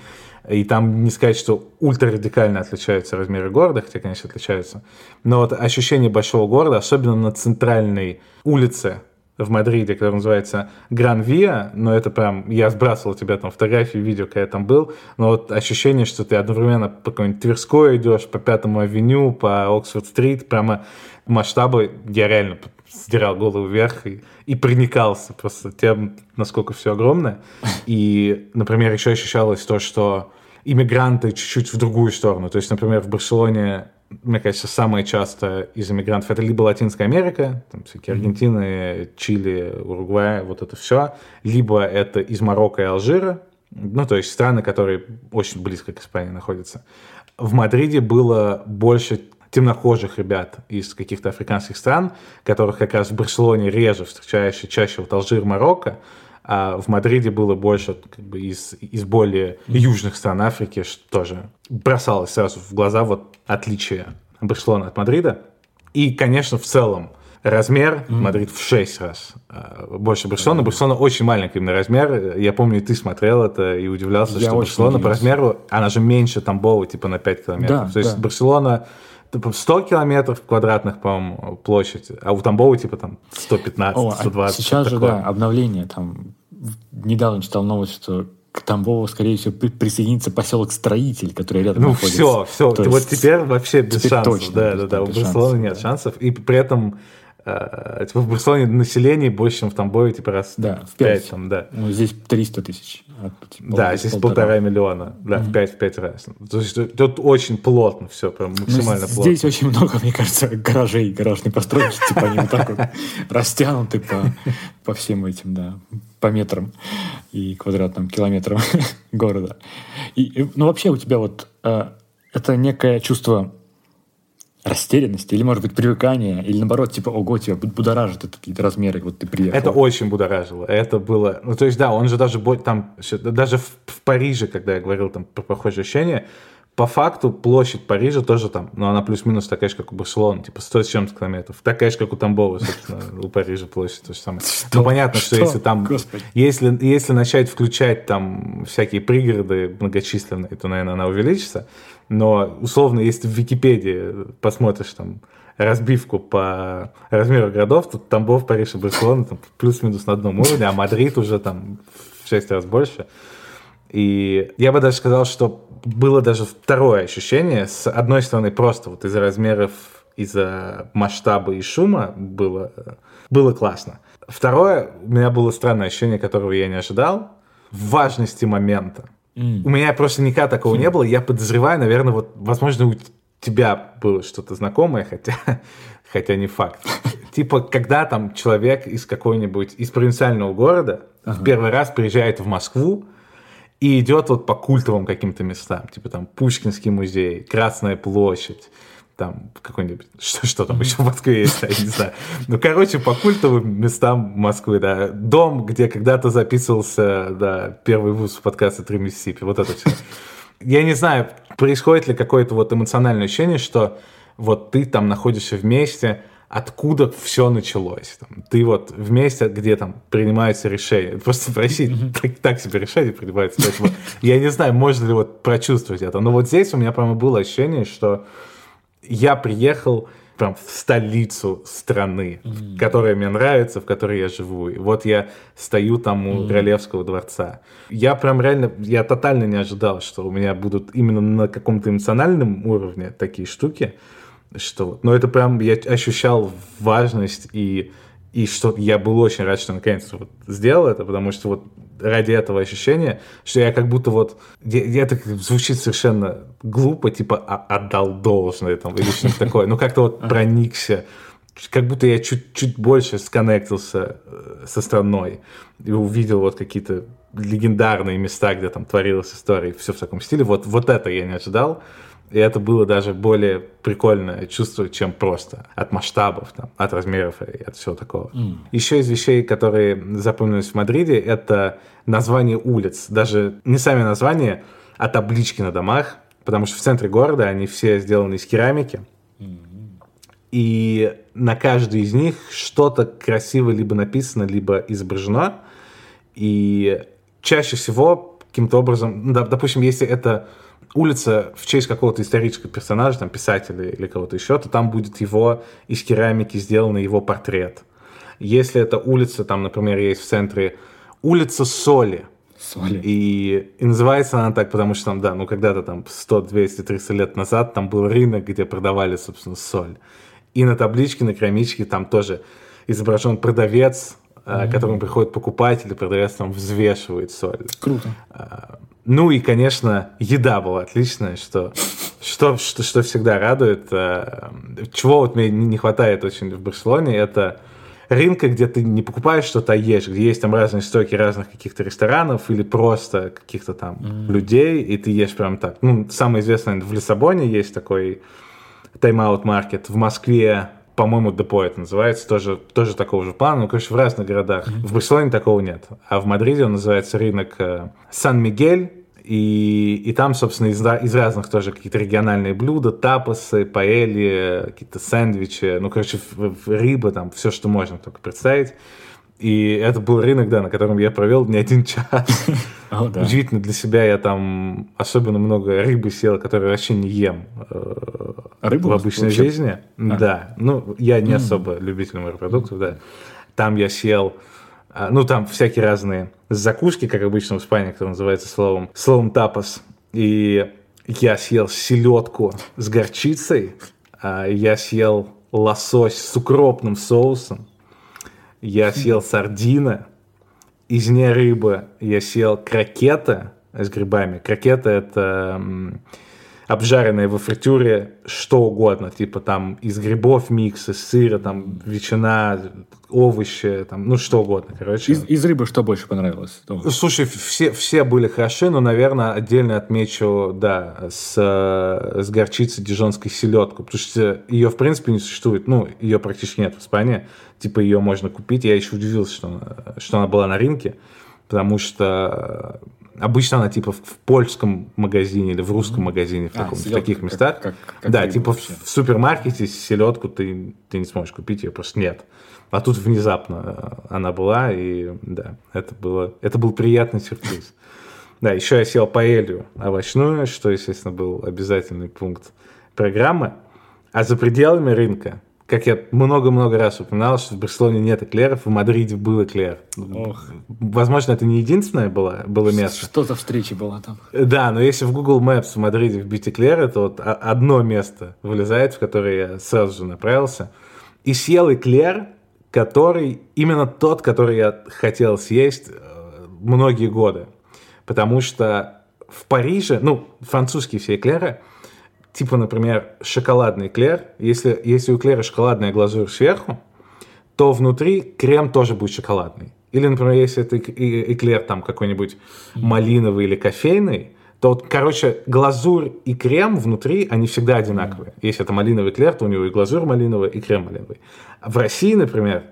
Speaker 2: и там не сказать, что ультрарадикально отличаются размеры города, хотя, конечно, отличаются. Но вот ощущение большого города, особенно на центральной улице в Мадриде, которая называется Гран Виа, но это прям, я сбрасывал тебе там фотографии, видео, когда я там был, но вот ощущение, что ты одновременно по какой-нибудь Тверской идешь, по Пятому авеню, по Оксфорд-стрит, прямо масштабы, я реально сдирал голову вверх и, и проникался просто тем, насколько все огромное. И, например, еще ощущалось то, что иммигранты чуть-чуть в другую сторону. То есть, например, в Барселоне мне кажется, самое часто из иммигрантов это либо Латинская Америка, там всякие Аргентины, Чили, Уругвай, вот это все, либо это из Марокко и Алжира, ну, то есть страны, которые очень близко к Испании находятся. В Мадриде было больше темнокожих ребят из каких-то африканских стран, которых как раз в Барселоне реже встречаешь, чаще вот Алжир, Марокко, а в Мадриде было больше как бы, из, из более южных стран Африки, что тоже бросалось сразу в глаза вот отличие Барселоны от Мадрида. И, конечно, в целом размер mm-hmm. Мадрид в 6 раз а, больше Барселоны. Mm-hmm. Барселона очень маленький именно размер. Я помню, ты смотрел это и удивлялся, Я что Барселона по размеру, она же меньше Тамбова, типа на 5 километров. Да, То есть да. Барселона 100 километров квадратных, по-моему, площадь, а у Тамбова типа там 115, О, 120.
Speaker 1: А сейчас же, да, обновление, там, недавно читал новость, что к Тамбову, скорее всего, присоединится поселок Строитель, который рядом
Speaker 2: ну,
Speaker 1: находится.
Speaker 2: Ну все, все, вот теперь вообще без теперь шансов. Точно да, да, да, у Барселоны нет шансов. И при этом типа в Барселоне население больше, чем в Тамбове, типа раз
Speaker 1: да, в 5. Там, да. Ну, здесь 300 тысяч.
Speaker 2: А типа, да, здесь полтора, полтора миллиона. Да, mm-hmm. в 5 в 5 раз. То есть тут очень плотно все, прям ну, максимально
Speaker 1: ну,
Speaker 2: плотно.
Speaker 1: Здесь очень много, мне кажется, гаражей, гаражной постройки, типа они вот так вот растянуты по, по всем этим, да, по метрам и квадратным километрам города. И, ну, вообще у тебя вот э, это некое чувство растерянности, или, может быть, привыкание, или наоборот, типа, ого, тебя будоражит это какие-то размеры, вот ты приехал.
Speaker 2: Это очень будоражило. Это было... Ну, то есть, да, он же даже там... Даже в, в Париже, когда я говорил там про похожие ощущения, по факту площадь Парижа тоже там, но она плюс-минус такая же, как у Барселоны, типа 100 с чем-то километров. Такая же, как у Тамбова, собственно, у Парижа площадь то же самое. Что? Ну, понятно, что, что если там, если, если начать включать там всякие пригороды многочисленные, то, наверное, она увеличится. Но, условно, если в Википедии посмотришь там разбивку по размеру городов, то Тамбов, Париж и Барселона там плюс-минус на одном уровне, а Мадрид уже там в 6 раз больше. И я бы даже сказал, что было даже второе ощущение. С одной стороны, просто вот из-за размеров, из-за масштаба и шума было, было классно. Второе, у меня было странное ощущение, которого я не ожидал, важности момента. Mm. У меня просто никогда такого mm. не было. Я подозреваю, наверное, вот, возможно, у тебя было что-то знакомое, хотя, хотя не факт. Типа, когда там человек из какой-нибудь, из провинциального города ага. в первый раз приезжает в Москву и идет вот по культовым каким-то местам, типа там Пушкинский музей, Красная площадь, там какой-нибудь, что, что там еще в Москве есть, я не знаю. Ну, короче, по культовым местам Москвы, да. Дом, где когда-то записывался, да, первый вуз подкаста «Три Миссисипи», вот это все. Я не знаю, происходит ли какое-то вот эмоциональное ощущение, что вот ты там находишься вместе, откуда все началось. Там, ты вот вместе, где там принимаются решения. Просто в России так, так себе решения принимаются. Поэтому я не знаю, можно ли вот прочувствовать это. Но вот здесь у меня прямо было ощущение, что я приехал прям в столицу страны, mm-hmm. которая мне нравится, в которой я живу. И вот я стою там у mm-hmm. Королевского дворца. Я прям реально, я тотально не ожидал, что у меня будут именно на каком-то эмоциональном уровне такие штуки, что, но это прям я ощущал важность и и что я был очень рад, что наконец-то вот сделал это, потому что вот ради этого ощущения, что я как будто вот, я, это звучит совершенно глупо, типа отдал должное там или что-то такое, но как-то вот проникся как будто я чуть-чуть больше сконнектился э, со страной и увидел вот какие-то легендарные места, где там творилась история, все в таком стиле. Вот, вот это я не ожидал. И это было даже более прикольное чувство, чем просто от масштабов, там, от размеров и от всего такого. Mm. Еще из вещей, которые запомнились в Мадриде, это название улиц. Даже не сами названия, а таблички на домах. Потому что в центре города они все сделаны из керамики. Mm. И на каждой из них что-то красиво либо написано, либо изображено. И чаще всего каким-то образом, допустим, если это улица в честь какого-то исторического персонажа, там, писателя или кого-то еще, то там будет его из керамики сделан его портрет. Если это улица, там, например, есть в центре улица Соли,
Speaker 1: Соли.
Speaker 2: И, и называется она так, потому что там, да, ну когда-то там 100, 200, 300 лет назад там был рынок, где продавали, собственно, соль. И на табличке, на керамичке там тоже изображен продавец, mm-hmm. которому приходит покупатель, и продавец там взвешивает соль.
Speaker 1: Круто.
Speaker 2: Ну и, конечно, еда была отличная, что, что, что, что всегда радует. Э, чего вот мне не хватает очень в Барселоне, это рынка, где ты не покупаешь что-то, а ешь, где есть там разные стойки разных каких-то ресторанов или просто каких-то там mm. людей, и ты ешь прям так. Ну, самое известное в Лиссабоне есть такой тайм-аут маркет, в Москве по-моему, депо это называется, тоже, тоже такого же плана. Ну, короче, в разных городах. Mm-hmm. В Барселоне такого нет. А в Мадриде он называется рынок э, Сан-Мигель. И, и там, собственно, из, из разных тоже какие-то региональные блюда, тапосы, паэли, какие-то сэндвичи, ну, короче, рыба, там, все, что можно только представить. И это был рынок, да, на котором я провел не один час. Oh, да. Удивительно для себя, я там особенно много рыбы съел, которую вообще не ем э, Рыбу в обычной вообще? жизни. А. Да, ну, я не mm. особо любитель морепродуктов, да. Там я съел, а, ну, там всякие разные закуски, как обычно в Испании, которые называется словом, словом тапас. И я съел селедку с горчицей, а я съел лосось с укропным соусом, я съел сардина, из ней рыбы я съел крокета с грибами. Крокета – это обжаренные во фритюре что угодно, типа там из грибов микс, из сыра, там ветчина, овощи, там, ну что угодно, короче.
Speaker 1: Из, из рыбы что больше понравилось?
Speaker 2: Слушай, все, все были хороши, но, наверное, отдельно отмечу, да, с, с горчицей дижонской селедку, потому что ее, в принципе, не существует, ну, ее практически нет в Испании, типа ее можно купить, я еще удивился, что, что она была на рынке, потому что Обычно она типа в, польском магазине или в русском магазине, в, а, таком, в таких местах. Как, как, как да, типа в, в супермаркете селедку ты, ты не сможешь купить, ее просто нет. А тут внезапно э, она была, и да, это, было, это был приятный сюрприз. Да, еще я съел паэлью овощную, что, естественно, был обязательный пункт программы. А за пределами рынка как я много-много раз упоминал, что в Барселоне нет эклеров, в Мадриде был эклер. Ох. Возможно, это не единственное было, было место.
Speaker 1: Что за встреча была там?
Speaker 2: Да, но если в Google Maps в Мадриде вбить эклеры, то вот одно место вылезает, в которое я сразу же направился. И съел эклер, который именно тот, который я хотел съесть э, многие годы. Потому что в Париже, ну, французские все эклеры – типа, например, шоколадный эклер, если, если у эклера шоколадная глазурь сверху, то внутри крем тоже будет шоколадный. Или, например, если это эклер там какой-нибудь малиновый или кофейный, то, вот, короче, глазурь и крем внутри, они всегда одинаковые. Если это малиновый эклер, то у него и глазурь малиновая, и крем малиновый. В России, например,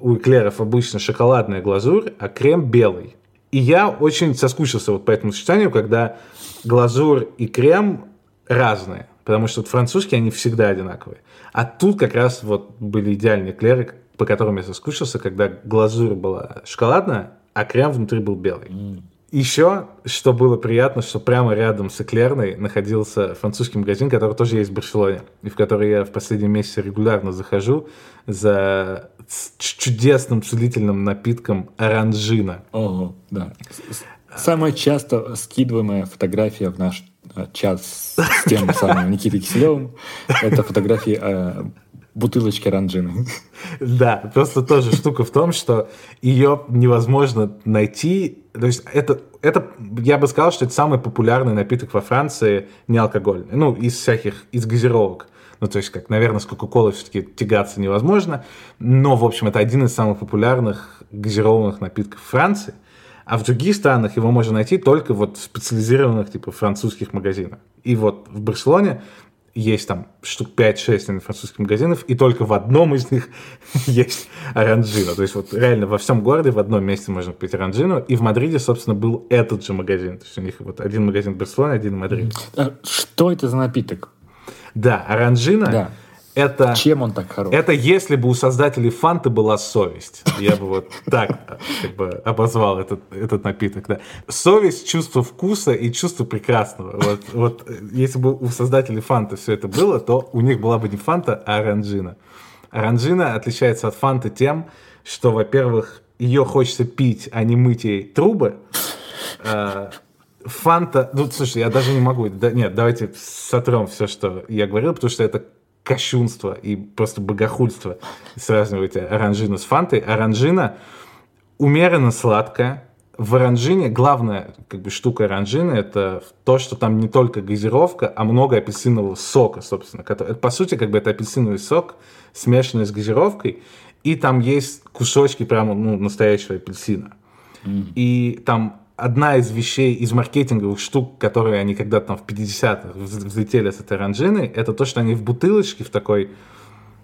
Speaker 2: у эклеров обычно шоколадная глазурь, а крем белый. И я очень соскучился вот по этому сочетанию, когда глазурь и крем разные. Потому что вот французские, они всегда одинаковые. А тут как раз вот были идеальные клеры, по которым я соскучился, когда глазурь была шоколадная, а крем внутри был белый. Mm. Еще, что было приятно, что прямо рядом с Эклерной находился французский магазин, который тоже есть в Барселоне, и в который я в последние месяцы регулярно захожу за чудесным целительным напитком оранжина.
Speaker 1: Ого, да. Самая часто скидываемая фотография в наш чат с тем самым Никитой Киселевым. Это фотографии э, бутылочки ранжины.
Speaker 2: Да, просто тоже штука в том, что ее невозможно найти. То есть это, это, я бы сказал, что это самый популярный напиток во Франции, не алкогольный. Ну, из всяких, из газировок. Ну, то есть, как, наверное, с Кока-Колой все-таки тягаться невозможно. Но, в общем, это один из самых популярных газированных напитков Франции. А в других странах его можно найти только вот в специализированных, типа, французских магазинах. И вот в Барселоне есть там штук 5-6 французских магазинов, и только в одном из них есть оранжино. То есть вот реально во всем городе в одном месте можно купить оранжино, и в Мадриде, собственно, был этот же магазин. То есть у них вот один магазин в Барселоне, один в Мадриде.
Speaker 1: А что это за напиток?
Speaker 2: Да, оранжино да. Это,
Speaker 1: Чем он так хорош?
Speaker 2: Это если бы у создателей Фанты была совесть. Я бы вот так как бы обозвал этот, этот напиток. Да. Совесть, чувство вкуса и чувство прекрасного. Вот, вот если бы у создателей Фанты все это было, то у них была бы не Фанта, а оранжина. Оранжина отличается от Фанты тем, что, во-первых, ее хочется пить, а не мыть ей трубы. А, Фанта, ну, слушай, я даже не могу, да, нет, давайте сотрем все, что я говорил, потому что это кощунство и просто богохульство сравнивать оранжину с фантой. Оранжина умеренно сладкая. В оранжине главная как бы, штука оранжины это то, что там не только газировка, а много апельсинового сока, собственно. Который, по сути, как бы это апельсиновый сок, смешанный с газировкой, и там есть кусочки прямо ну, настоящего апельсина. Mm. И там одна из вещей, из маркетинговых штук, которые они когда-то там в 50-х взлетели с этой оранжиной, это то, что они в бутылочке в такой...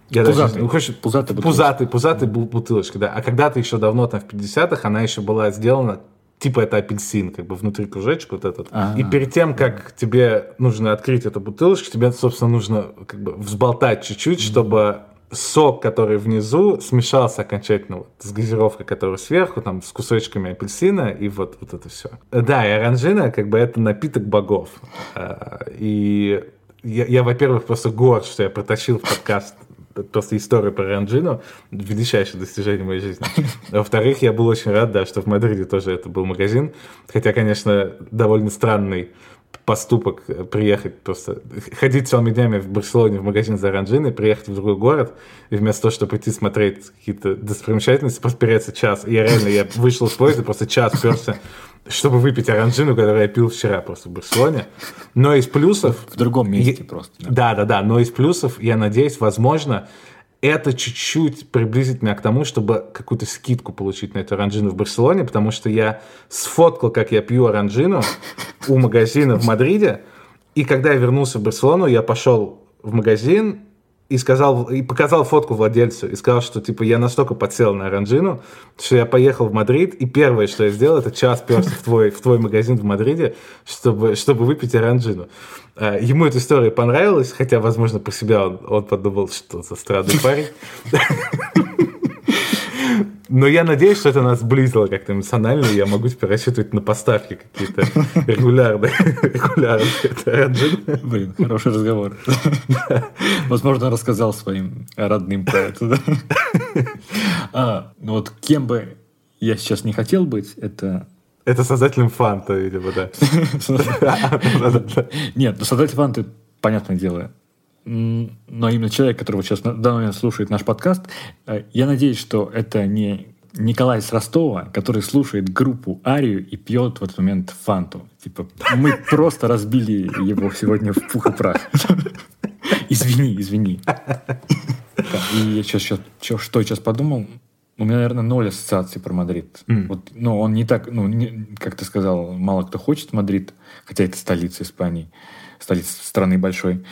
Speaker 1: Я пузатый, даже, ну, хочешь,
Speaker 2: пузатый, пузатый, пузатый бутылочка, да. А когда-то еще давно, там, в 50-х, она еще была сделана типа это апельсин, как бы внутри кружечек вот этот. А-а-а. И перед тем, как тебе нужно открыть эту бутылочку, тебе, собственно, нужно как бы взболтать чуть-чуть, чтобы сок, который внизу, смешался окончательно вот с газировкой, которая сверху, там, с кусочками апельсина, и вот, вот это все. Да, и оранжина, как бы, это напиток богов. А, и я, я во-первых, просто горд, что я протащил в подкаст просто историю про Оранжину, величайшее достижение моей жизни. Во-вторых, я был очень рад, да, что в Мадриде тоже это был магазин, хотя, конечно, довольно странный поступок э, приехать просто, ходить целыми днями в Барселоне в магазин за оранжиной, приехать в другой город, и вместо того, чтобы пойти смотреть какие-то достопримечательности, просто переться час. Я реально, я вышел с поезда, просто час перся, чтобы выпить оранжину, которую я пил вчера просто в Барселоне. Но из плюсов...
Speaker 1: В другом месте я, просто.
Speaker 2: Да, да, да. Но из плюсов, я надеюсь, возможно, это чуть-чуть приблизит меня к тому, чтобы какую-то скидку получить на эту оранжину в Барселоне, потому что я сфоткал, как я пью оранжину у магазина в Мадриде, и когда я вернулся в Барселону, я пошел в магазин и сказал, и показал фотку владельцу, и сказал, что, типа, я настолько подсел на оранжину, что я поехал в Мадрид, и первое, что я сделал, это час перся в твой, в твой магазин в Мадриде, чтобы, чтобы выпить оранжину. А, ему эта история понравилась, хотя, возможно, по себя он, он подумал, что за странный парень. Но я надеюсь, что это нас сблизило как-то эмоционально, и я могу теперь рассчитывать на поставки какие-то регулярные. регулярные
Speaker 1: Блин, хороший разговор. Возможно, рассказал своим родным про это. А, ну вот кем бы я сейчас не хотел быть, это
Speaker 2: это создателем фанта, видимо, да.
Speaker 1: Нет, ну создатель фанты, понятное дело, но именно человек, который сейчас на данный момент слушает наш подкаст, э, я надеюсь, что это не Николай с Ростова, который слушает группу Арию и пьет в этот момент фанту. Типа, мы просто разбили его сегодня в пух и прах. Извини, извини. И я сейчас, что я сейчас подумал, у меня, наверное, ноль ассоциаций про Мадрид. Mm. Вот, ну, он не так, ну, не, как ты сказал, мало кто хочет Мадрид, хотя это столица Испании, столица страны большой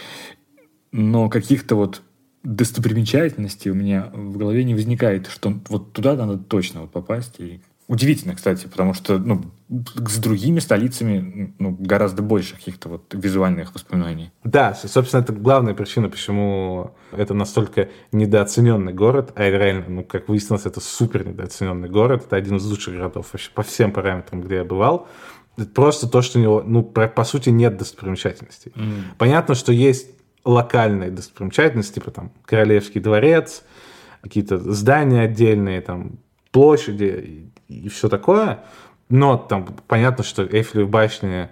Speaker 1: но каких-то вот достопримечательностей у меня в голове не возникает, что вот туда надо точно вот попасть. И удивительно, кстати, потому что ну, с другими столицами ну, гораздо больше каких-то вот визуальных воспоминаний.
Speaker 2: Да, собственно, это главная причина, почему это настолько недооцененный город, а реально, ну, как выяснилось, это супер недооцененный город, это один из лучших городов вообще по всем параметрам, где я бывал. Это просто то, что у него, ну, по, по сути, нет достопримечательностей. Mm. Понятно, что есть локальные достопримечательности, типа там Королевский дворец, какие-то здания отдельные, там площади и, и все такое. Но там понятно, что Эйфелевы башни,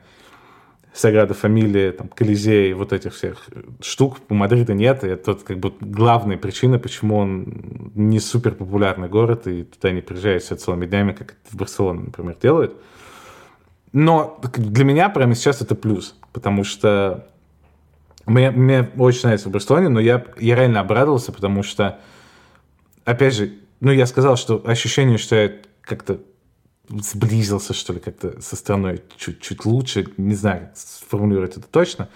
Speaker 2: Саграда Фамилия, там, Колизей, вот этих всех штук у Мадрида нет, и это как бы главная причина, почему он не супер популярный город, и туда не приезжают все целыми днями, как это в Барселоне, например, делают. Но для меня прямо сейчас это плюс, потому что Мне, мне очень нравится в Барселоне, но я, я реально обрадовался, потому что, опять же, ну, я сказал, что ощущение, что я как-то сблизился, что ли, как-то со страной чуть-чуть лучше, не знаю, сформулировать это точно.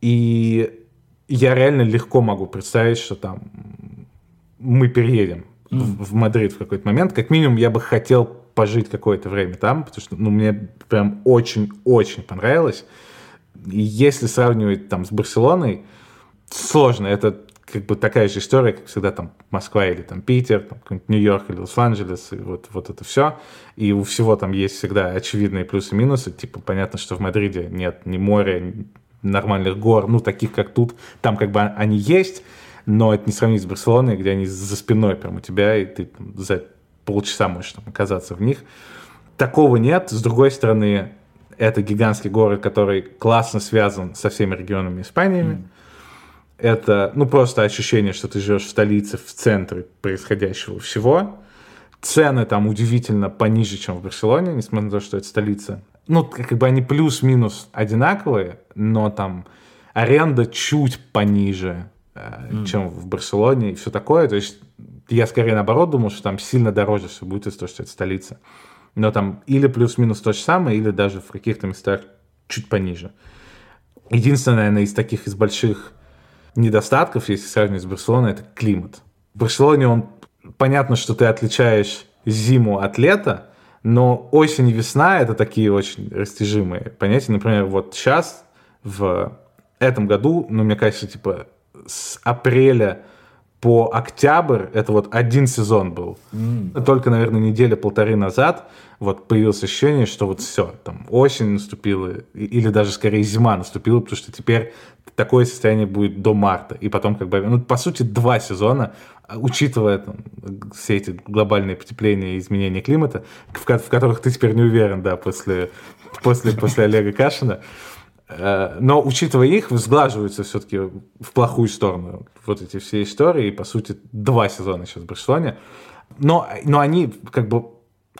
Speaker 2: И я реально легко могу представить, что там мы переедем mm. в, в Мадрид в какой-то момент. Как минимум, я бы хотел пожить какое-то время там, потому что ну, мне прям очень-очень понравилось. Если сравнивать там с Барселоной, сложно. Это как бы такая же история, как всегда там Москва или там Питер, там, Нью-Йорк или Лос-Анджелес, и вот, вот это все. И у всего там есть всегда очевидные плюсы и минусы. Типа понятно, что в Мадриде нет ни моря, нормальных гор, ну, таких, как тут. Там как бы они есть, но это не сравнить с Барселоной, где они за спиной прям у тебя, и ты там, за полчаса можешь там, оказаться в них. Такого нет. С другой стороны, это гигантский город, который классно связан со всеми регионами Испании. Mm. Это, ну, просто ощущение, что ты живешь в столице, в центре происходящего всего. Цены там удивительно пониже, чем в Барселоне, несмотря на то, что это столица ну, как бы они плюс-минус одинаковые, но там аренда чуть пониже, mm. чем в Барселоне и все такое. То есть я скорее наоборот думал, что там сильно дороже все будет из-за того, что это столица. Но там или плюс-минус то же самое, или даже в каких-то местах чуть пониже. Единственное, наверное, из таких из больших недостатков, если сравнивать с Барселоной, это климат. В Барселоне он понятно, что ты отличаешь зиму от лета, но осень и весна — это такие очень растяжимые понятия. Например, вот сейчас, в этом году, ну, мне кажется, типа с апреля по октябрь это вот один сезон был. Mm. Только, наверное, неделя-полторы назад вот появилось ощущение, что вот все, там осень наступила, или даже скорее зима наступила, потому что теперь такое состояние будет до марта. И потом как бы, ну, по сути, два сезона учитывая там, все эти глобальные потепления и изменения климата, в, в которых ты теперь не уверен, да, после, после, после Олега Кашина, но учитывая их, сглаживаются все-таки в плохую сторону вот эти все истории, и, по сути, два сезона сейчас в Барселоне. Но, но они как бы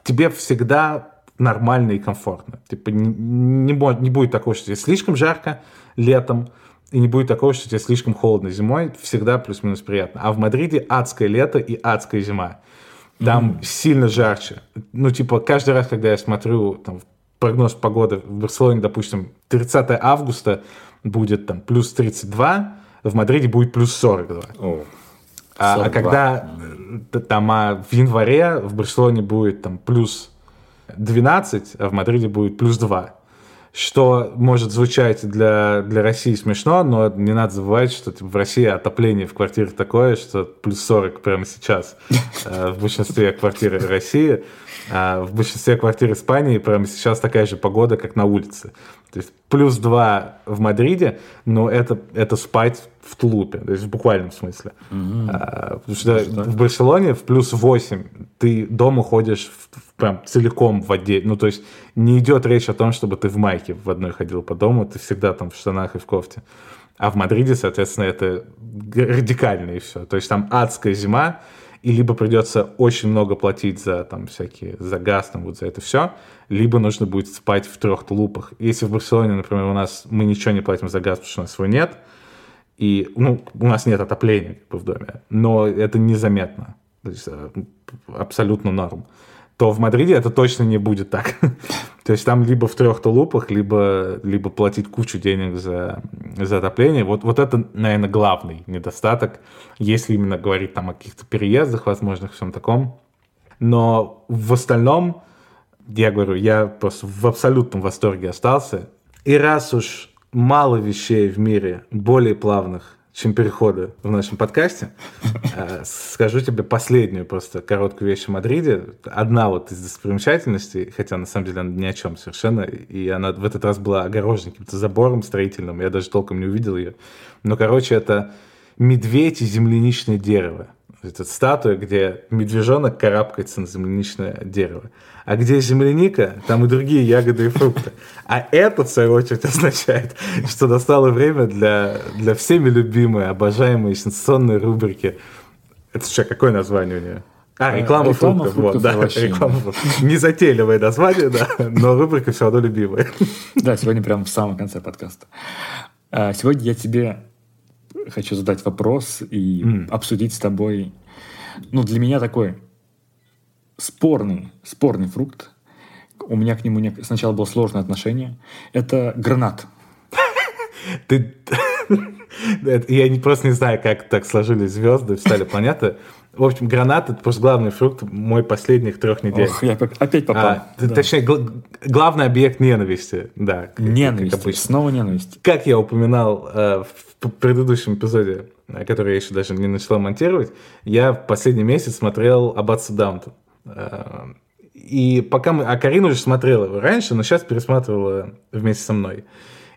Speaker 2: тебе всегда нормально и комфортно. Типа не, не, не будет такого, что тебе слишком жарко летом, и не будет такого, что тебе слишком холодно зимой, всегда плюс-минус приятно. А в Мадриде адское лето и адская зима. Там mm-hmm. сильно жарче. Ну, типа, каждый раз, когда я смотрю там, прогноз погоды в Барселоне, допустим, 30 августа будет там плюс 32, в Мадриде будет плюс 42. Oh, а, а когда mm-hmm. там а в январе в Барселоне будет там плюс 12, а в Мадриде будет плюс 2 что может звучать для, для России смешно, но не надо забывать, что типа, в России отопление в квартирах такое, что плюс 40 прямо сейчас э, в большинстве квартир России. А в большинстве квартир Испании прямо сейчас такая же погода, как на улице. То есть плюс 2 в Мадриде, но это, это спать в тулупе, то есть в буквальном смысле. Mm-hmm. А, потому что Что? в Барселоне в плюс 8 ты дома ходишь в, в, прям целиком в воде. Ну, то есть не идет речь о том, чтобы ты в майке в одной ходил по дому, ты всегда там в штанах и в кофте. А в Мадриде, соответственно, это радикально и все. То есть там адская зима, и либо придется очень много платить за там всякие, за газ, там вот за это все, либо нужно будет спать в трех тулупах. Если в Барселоне, например, у нас мы ничего не платим за газ, потому что у нас свой нет, и, ну, у нас нет отопления как бы, в доме, но это незаметно. То есть э, абсолютно норм то в Мадриде это точно не будет так. То есть там либо в трех тулупах, либо, либо платить кучу денег за, за отопление. Вот, вот это, наверное, главный недостаток, если именно говорить там о каких-то переездах возможных, всем таком. Но в остальном, я говорю, я просто в абсолютном восторге остался. И раз уж мало вещей в мире более плавных, чем переходы в нашем подкасте. Э, скажу тебе последнюю просто короткую вещь о Мадриде. Одна вот из достопримечательностей, хотя на самом деле она ни о чем совершенно, и она в этот раз была огорожена каким-то забором строительным, я даже толком не увидел ее. Но, короче, это медведь и земляничное дерево. Это статуя, где медвежонок карабкается на земляничное дерево. А где земляника, там и другие ягоды и фрукты. А это, в свою очередь, означает, что настало время для, для всеми любимой, обожаемой сенсационной рубрики. Это что, какое название у нее? А, э, реклама, реклама фруктов. фруктов. Вот, да, реклама фруктов. Незатейливое название, да, но рубрика все равно любимая.
Speaker 1: Да, сегодня прямо в самом конце подкаста. А сегодня я тебе хочу задать вопрос и
Speaker 2: М.
Speaker 1: обсудить с тобой, ну, для меня такой спорный, спорный фрукт. У меня к нему не- сначала было сложное отношение. Это гранат.
Speaker 2: Ты... Я просто не знаю, как так сложились звезды, встали планеты. В общем, гранат — это просто главный фрукт мой последних трех недель.
Speaker 1: Ох, я опять попал.
Speaker 2: А,
Speaker 1: Да.
Speaker 2: Точнее, гл- главный объект ненависти. Да, как- как
Speaker 1: Ненависть.
Speaker 2: обычно.
Speaker 1: Снова ненависть.
Speaker 2: Как я упоминал э, в предыдущем эпизоде, э, который я еще даже не начала монтировать, я в последний месяц смотрел «Аббатство Даунтон». Э, И пока мы... А Карина уже смотрела его раньше, но сейчас пересматривала вместе со мной.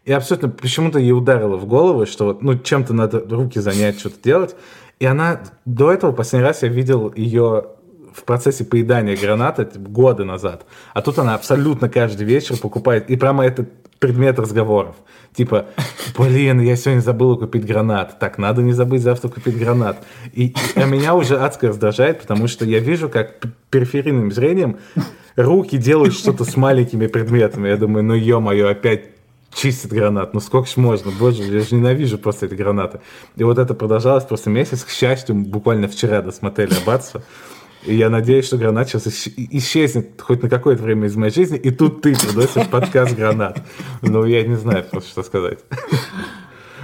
Speaker 2: И абсолютно почему-то ей ударило в голову, что ну, чем-то надо руки занять, что-то делать. И она... До этого последний раз я видел ее в процессе поедания граната типа, года назад. А тут она абсолютно каждый вечер покупает. И прямо это предмет разговоров. Типа, блин, я сегодня забыла купить гранат. Так, надо не забыть завтра купить гранат. И, и- а меня уже адско раздражает, потому что я вижу, как периферийным зрением руки делают что-то с маленькими предметами. Я думаю, ну ё-моё, опять чистит гранат. Ну сколько ж можно? Боже, я же ненавижу просто эти гранаты. И вот это продолжалось просто месяц. К счастью, буквально вчера досмотрели «Аббатство». И я надеюсь, что гранат сейчас исч- исчезнет хоть на какое-то время из моей жизни, и тут ты приносишь подкаст «Гранат». Ну, я не знаю просто, что сказать.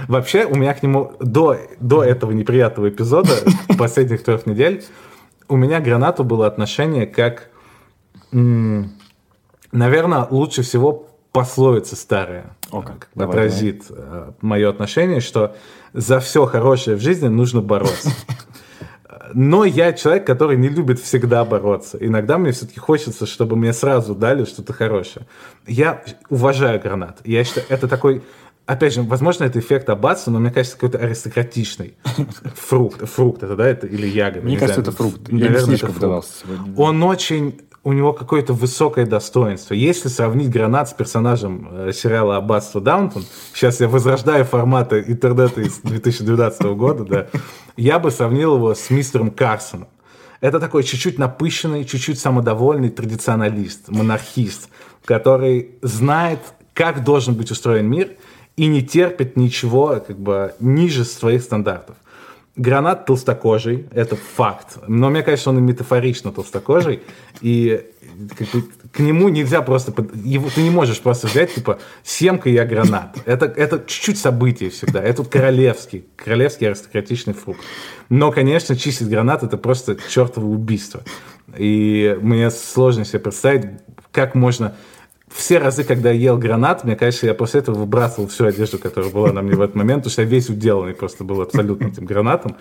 Speaker 2: Вообще, у меня к нему до, до этого неприятного эпизода, последних трех недель, у меня к гранату было отношение как, наверное, лучше всего пословица старая
Speaker 1: О, как.
Speaker 2: э,
Speaker 1: Давай,
Speaker 2: отразит мое отношение, что за все хорошее в жизни нужно бороться. Но я человек, который не любит всегда бороться. Иногда мне все-таки хочется, чтобы мне сразу дали что-то хорошее. Я уважаю гранат. Я считаю, это такой... Опять же, возможно, это эффект аббатства, но мне кажется, какой-то аристократичный фрукт. Фрукт это, да, это или ягода.
Speaker 1: Мне
Speaker 2: не
Speaker 1: кажется,
Speaker 2: знаю.
Speaker 1: это фрукт. Я не
Speaker 2: Наверное, это
Speaker 1: слишком
Speaker 2: фрукт. Он очень... У него какое-то высокое достоинство. Если сравнить гранат с персонажем э, сериала «Аббатство Даунтон», сейчас я возрождаю форматы интернета из 2012 года, да, я бы сравнил его с мистером Карсоном. Это такой чуть-чуть напыщенный, чуть-чуть самодовольный традиционалист, монархист, который знает, как должен быть устроен мир и не терпит ничего как бы ниже своих стандартов. Гранат толстокожий, это факт. Но мне кажется, он и метафорично толстокожий. И как бы, к нему нельзя просто... Его, ты не можешь просто взять, типа, семка я гранат. Это, это чуть-чуть событие всегда. Это королевский, королевский аристократичный фрукт. Но, конечно, чистить гранат это просто чертово убийство. И мне сложно себе представить, как можно... Все разы, когда я ел гранат, мне кажется, я после этого выбрасывал всю одежду, которая была на мне в этот момент, потому что я весь уделанный просто был абсолютно этим гранатом.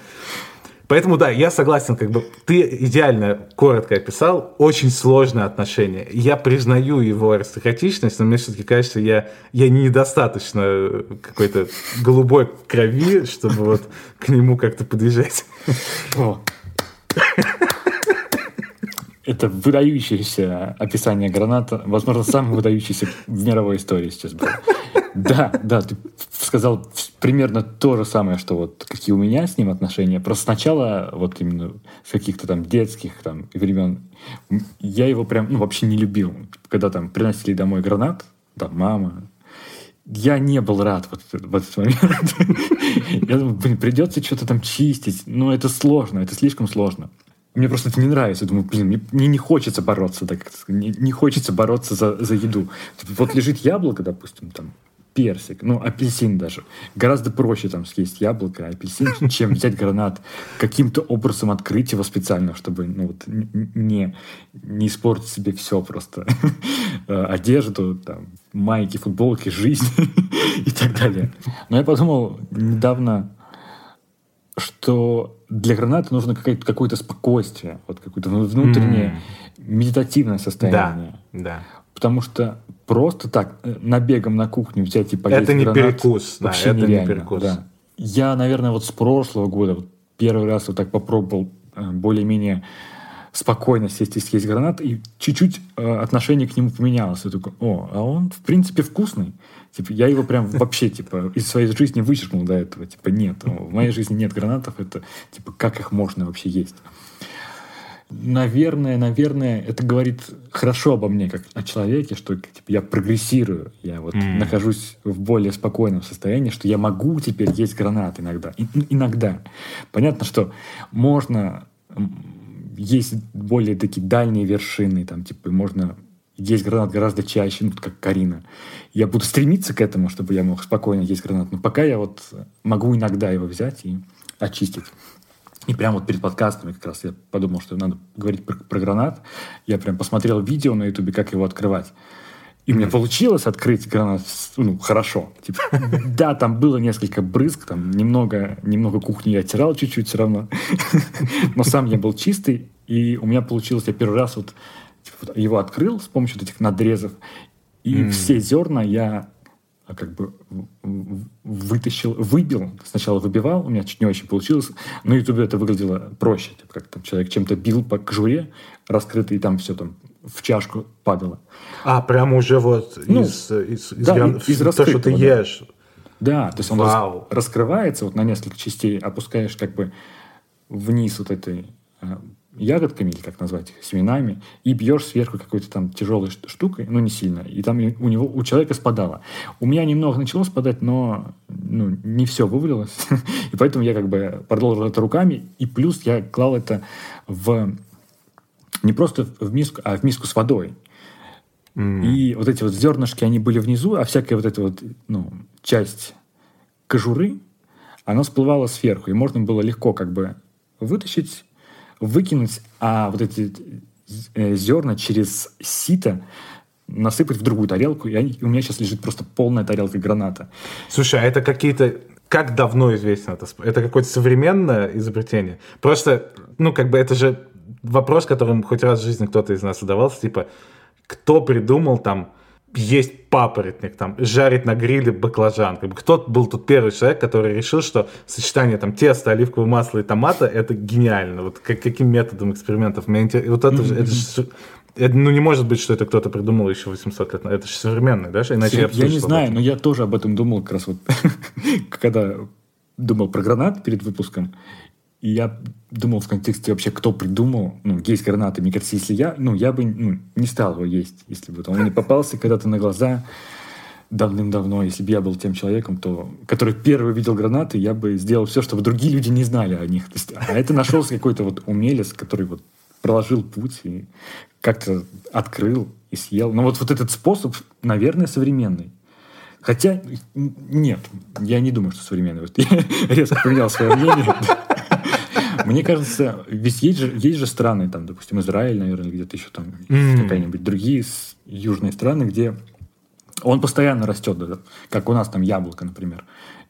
Speaker 2: Поэтому, да, я согласен, как бы ты идеально коротко описал, очень сложное отношение. Я признаю его аристократичность, но мне все-таки кажется, я, я недостаточно какой-то голубой крови, чтобы вот к нему как-то подъезжать.
Speaker 1: Это выдающееся описание граната, возможно, самое выдающееся в мировой истории сейчас было. Да, да, ты сказал примерно то же самое, что вот какие у меня с ним отношения. Просто сначала, вот именно с каких-то там детских там времен, я его прям ну, вообще не любил. Когда там приносили домой гранат, там мама, я не был рад вот в этот момент. Я думаю, блин, придется что-то там чистить. Но это сложно, это слишком сложно. Мне просто это не нравится. Я думаю, блин, мне, не хочется бороться, так не, не хочется бороться за, за еду. Вот лежит яблоко, допустим, там персик, ну, апельсин даже. Гораздо проще там съесть яблоко, апельсин, чем взять гранат, каким-то образом открыть его специально, чтобы ну, вот, не, не испортить себе все просто. Одежду, там, майки, футболки, жизнь и так далее. Но я подумал недавно, что для граната нужно какое-то, спокойствие, вот какое-то внутреннее медитативное состояние.
Speaker 2: Да, да.
Speaker 1: Потому что просто так э, набегом на кухню взять и поесть
Speaker 2: Это не
Speaker 1: гранат
Speaker 2: перекус, да,
Speaker 1: вообще
Speaker 2: это не
Speaker 1: нереально,
Speaker 2: перекус.
Speaker 1: да. Я, наверное, вот с прошлого года вот первый раз вот так попробовал э, более-менее спокойно сесть и съесть гранат, и чуть-чуть э, отношение к нему поменялось. Я такой, о, а он, в принципе, вкусный. Типа, я его прям вообще, типа, из своей жизни вычеркнул до этого. Типа, нет, в моей жизни нет гранатов, это, типа, как их можно вообще есть? наверное, наверное, это говорит хорошо обо мне, как о человеке, что типа, я прогрессирую, я вот mm. нахожусь в более спокойном состоянии, что я могу теперь есть гранат иногда. И, иногда. Понятно, что можно есть более такие дальние вершины, там, типа, можно есть гранат гораздо чаще, ну, как Карина. Я буду стремиться к этому, чтобы я мог спокойно есть гранат. Но пока я вот могу иногда его взять и очистить. И прямо вот перед подкастами как раз я подумал, что надо говорить про, про гранат. Я прям посмотрел видео на ютубе, как его открывать. И у меня получилось открыть гранат ну, хорошо. Типа, да, там было несколько брызг, там немного, немного кухни я оттирал чуть-чуть все равно. Но сам я был чистый, и у меня получилось, я первый раз вот типа, его открыл с помощью вот этих надрезов, и mm. все зерна я а как бы вытащил, выбил, сначала выбивал, у меня чуть не очень получилось, на ютубе это выглядело проще, типа, как там человек чем-то бил по кожуре раскрытый, и там все там в чашку падало.
Speaker 2: А, прямо уже вот ну, из, из, из, да, гран... из то, что ты да. ешь.
Speaker 1: Да, то есть он Вау. раскрывается вот на несколько частей, опускаешь как бы вниз вот этой а, ягодками, или как назвать их, семенами, и бьешь сверху какой-то там тяжелой штукой, ну, не сильно, и там у него, у человека спадало. У меня немного начало спадать, но ну, не все вывалилось, и поэтому я как бы продолжил это руками, и плюс я клал это в не просто в миску, а в миску с водой. Mm. И вот эти вот зернышки, они были внизу, а всякая вот эта вот ну, часть кожуры, она всплывала сверху, и можно было легко как бы вытащить выкинуть, а вот эти э, зерна через сито насыпать в другую тарелку, и, они, и у меня сейчас лежит просто полная тарелка граната.
Speaker 2: Слушай, а это какие-то... Как давно известно это? Это какое-то современное изобретение? Просто, ну, как бы это же вопрос, которым хоть раз в жизни кто-то из нас задавался, типа, кто придумал там есть папоротник, там, жарить на гриле баклажан. Как бы, кто был тут первый человек, который решил, что сочетание там теста, оливкового масла и томата это гениально. Вот как, каким методом экспериментов? Вот это, mm-hmm. это же это, ну, не может быть, что это кто-то придумал еще 800 лет. Это же современный, да?
Speaker 1: Иначе я, я не знаю, но я тоже об этом думал как раз вот, когда думал про гранат перед выпуском. И я думал в контексте вообще, кто придумал, ну, есть гранаты. Мне кажется, если я, ну, я бы ну, не стал его есть, если бы он мне попался когда-то на глаза давным-давно. Если бы я был тем человеком, то, который первый видел гранаты, я бы сделал все, чтобы другие люди не знали о них. Есть, а это нашелся какой-то вот умелец, который вот проложил путь и как-то открыл и съел. Но вот, вот этот способ, наверное, современный. Хотя, нет, я не думаю, что современный. Вот я резко поменял свое мнение. Мне кажется, ведь есть же, есть же страны, там, допустим, Израиль, наверное, где-то еще там mm. какая-нибудь другие южные страны, где он постоянно растет, как у нас там яблоко, например.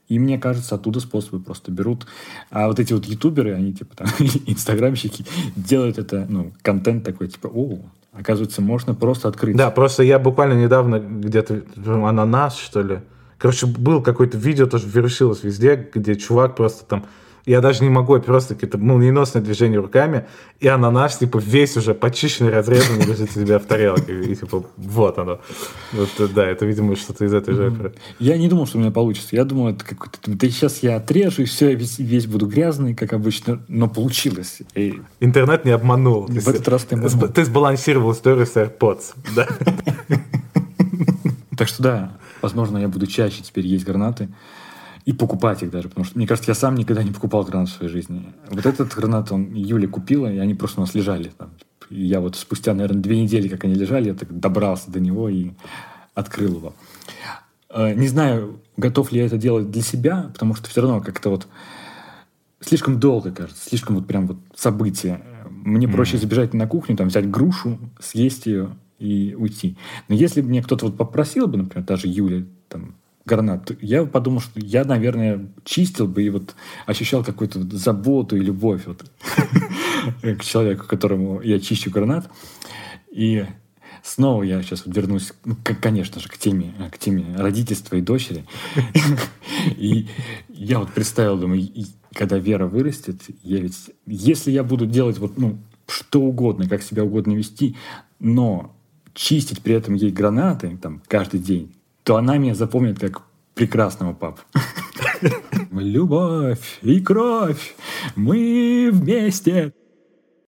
Speaker 1: И мне кажется, оттуда способы просто берут. А вот эти вот ютуберы, они типа там, инстаграмщики, делают это, ну, контент такой, типа, о, оказывается, можно просто открыть.
Speaker 2: Да, просто я буквально недавно где-то, ананас, что ли, Короче, был какое-то видео, тоже вирусилось везде, где чувак просто там я даже не могу, просто какие-то молниеносные движения руками, и ананас, типа, весь уже почищенный, разрезанный лежит у тебя в тарелке. И, типа, вот оно. Вот, да, это, видимо, что-то из этой же оперы.
Speaker 1: Я не думал, что у меня получится. Я думал, это какой-то... Да сейчас я отрежу, и все, весь, весь буду грязный, как обычно. Но получилось. И...
Speaker 2: Интернет не обманул.
Speaker 1: В этот раз ты обманул.
Speaker 2: Ты сбалансировал историю с AirPods. Да.
Speaker 1: Так что да, возможно, я буду чаще теперь есть гранаты и покупать их даже, потому что, мне кажется, я сам никогда не покупал гранат в своей жизни. Вот этот гранат он Юля купила, и они просто у нас лежали там. И я вот спустя, наверное, две недели, как они лежали, я так добрался до него и открыл его. Э, не знаю, готов ли я это делать для себя, потому что все равно как-то вот слишком долго, кажется, слишком вот прям вот событие. Мне mm-hmm. проще забежать на кухню, там взять грушу, съесть ее и уйти. Но если бы мне кто-то вот попросил бы, например, даже Юля, там, гранат, я подумал, что я, наверное, чистил бы и вот ощущал какую-то заботу и любовь вот к человеку, которому я чищу гранат. И снова я сейчас вернусь, ну, конечно же, к теме, к теме родительства и дочери. И я вот представил, думаю, когда Вера вырастет, я ведь, если я буду делать вот, ну, что угодно, как себя угодно вести, но чистить при этом ей гранаты там каждый день, то она меня запомнит как прекрасного папу. Любовь и кровь, мы вместе.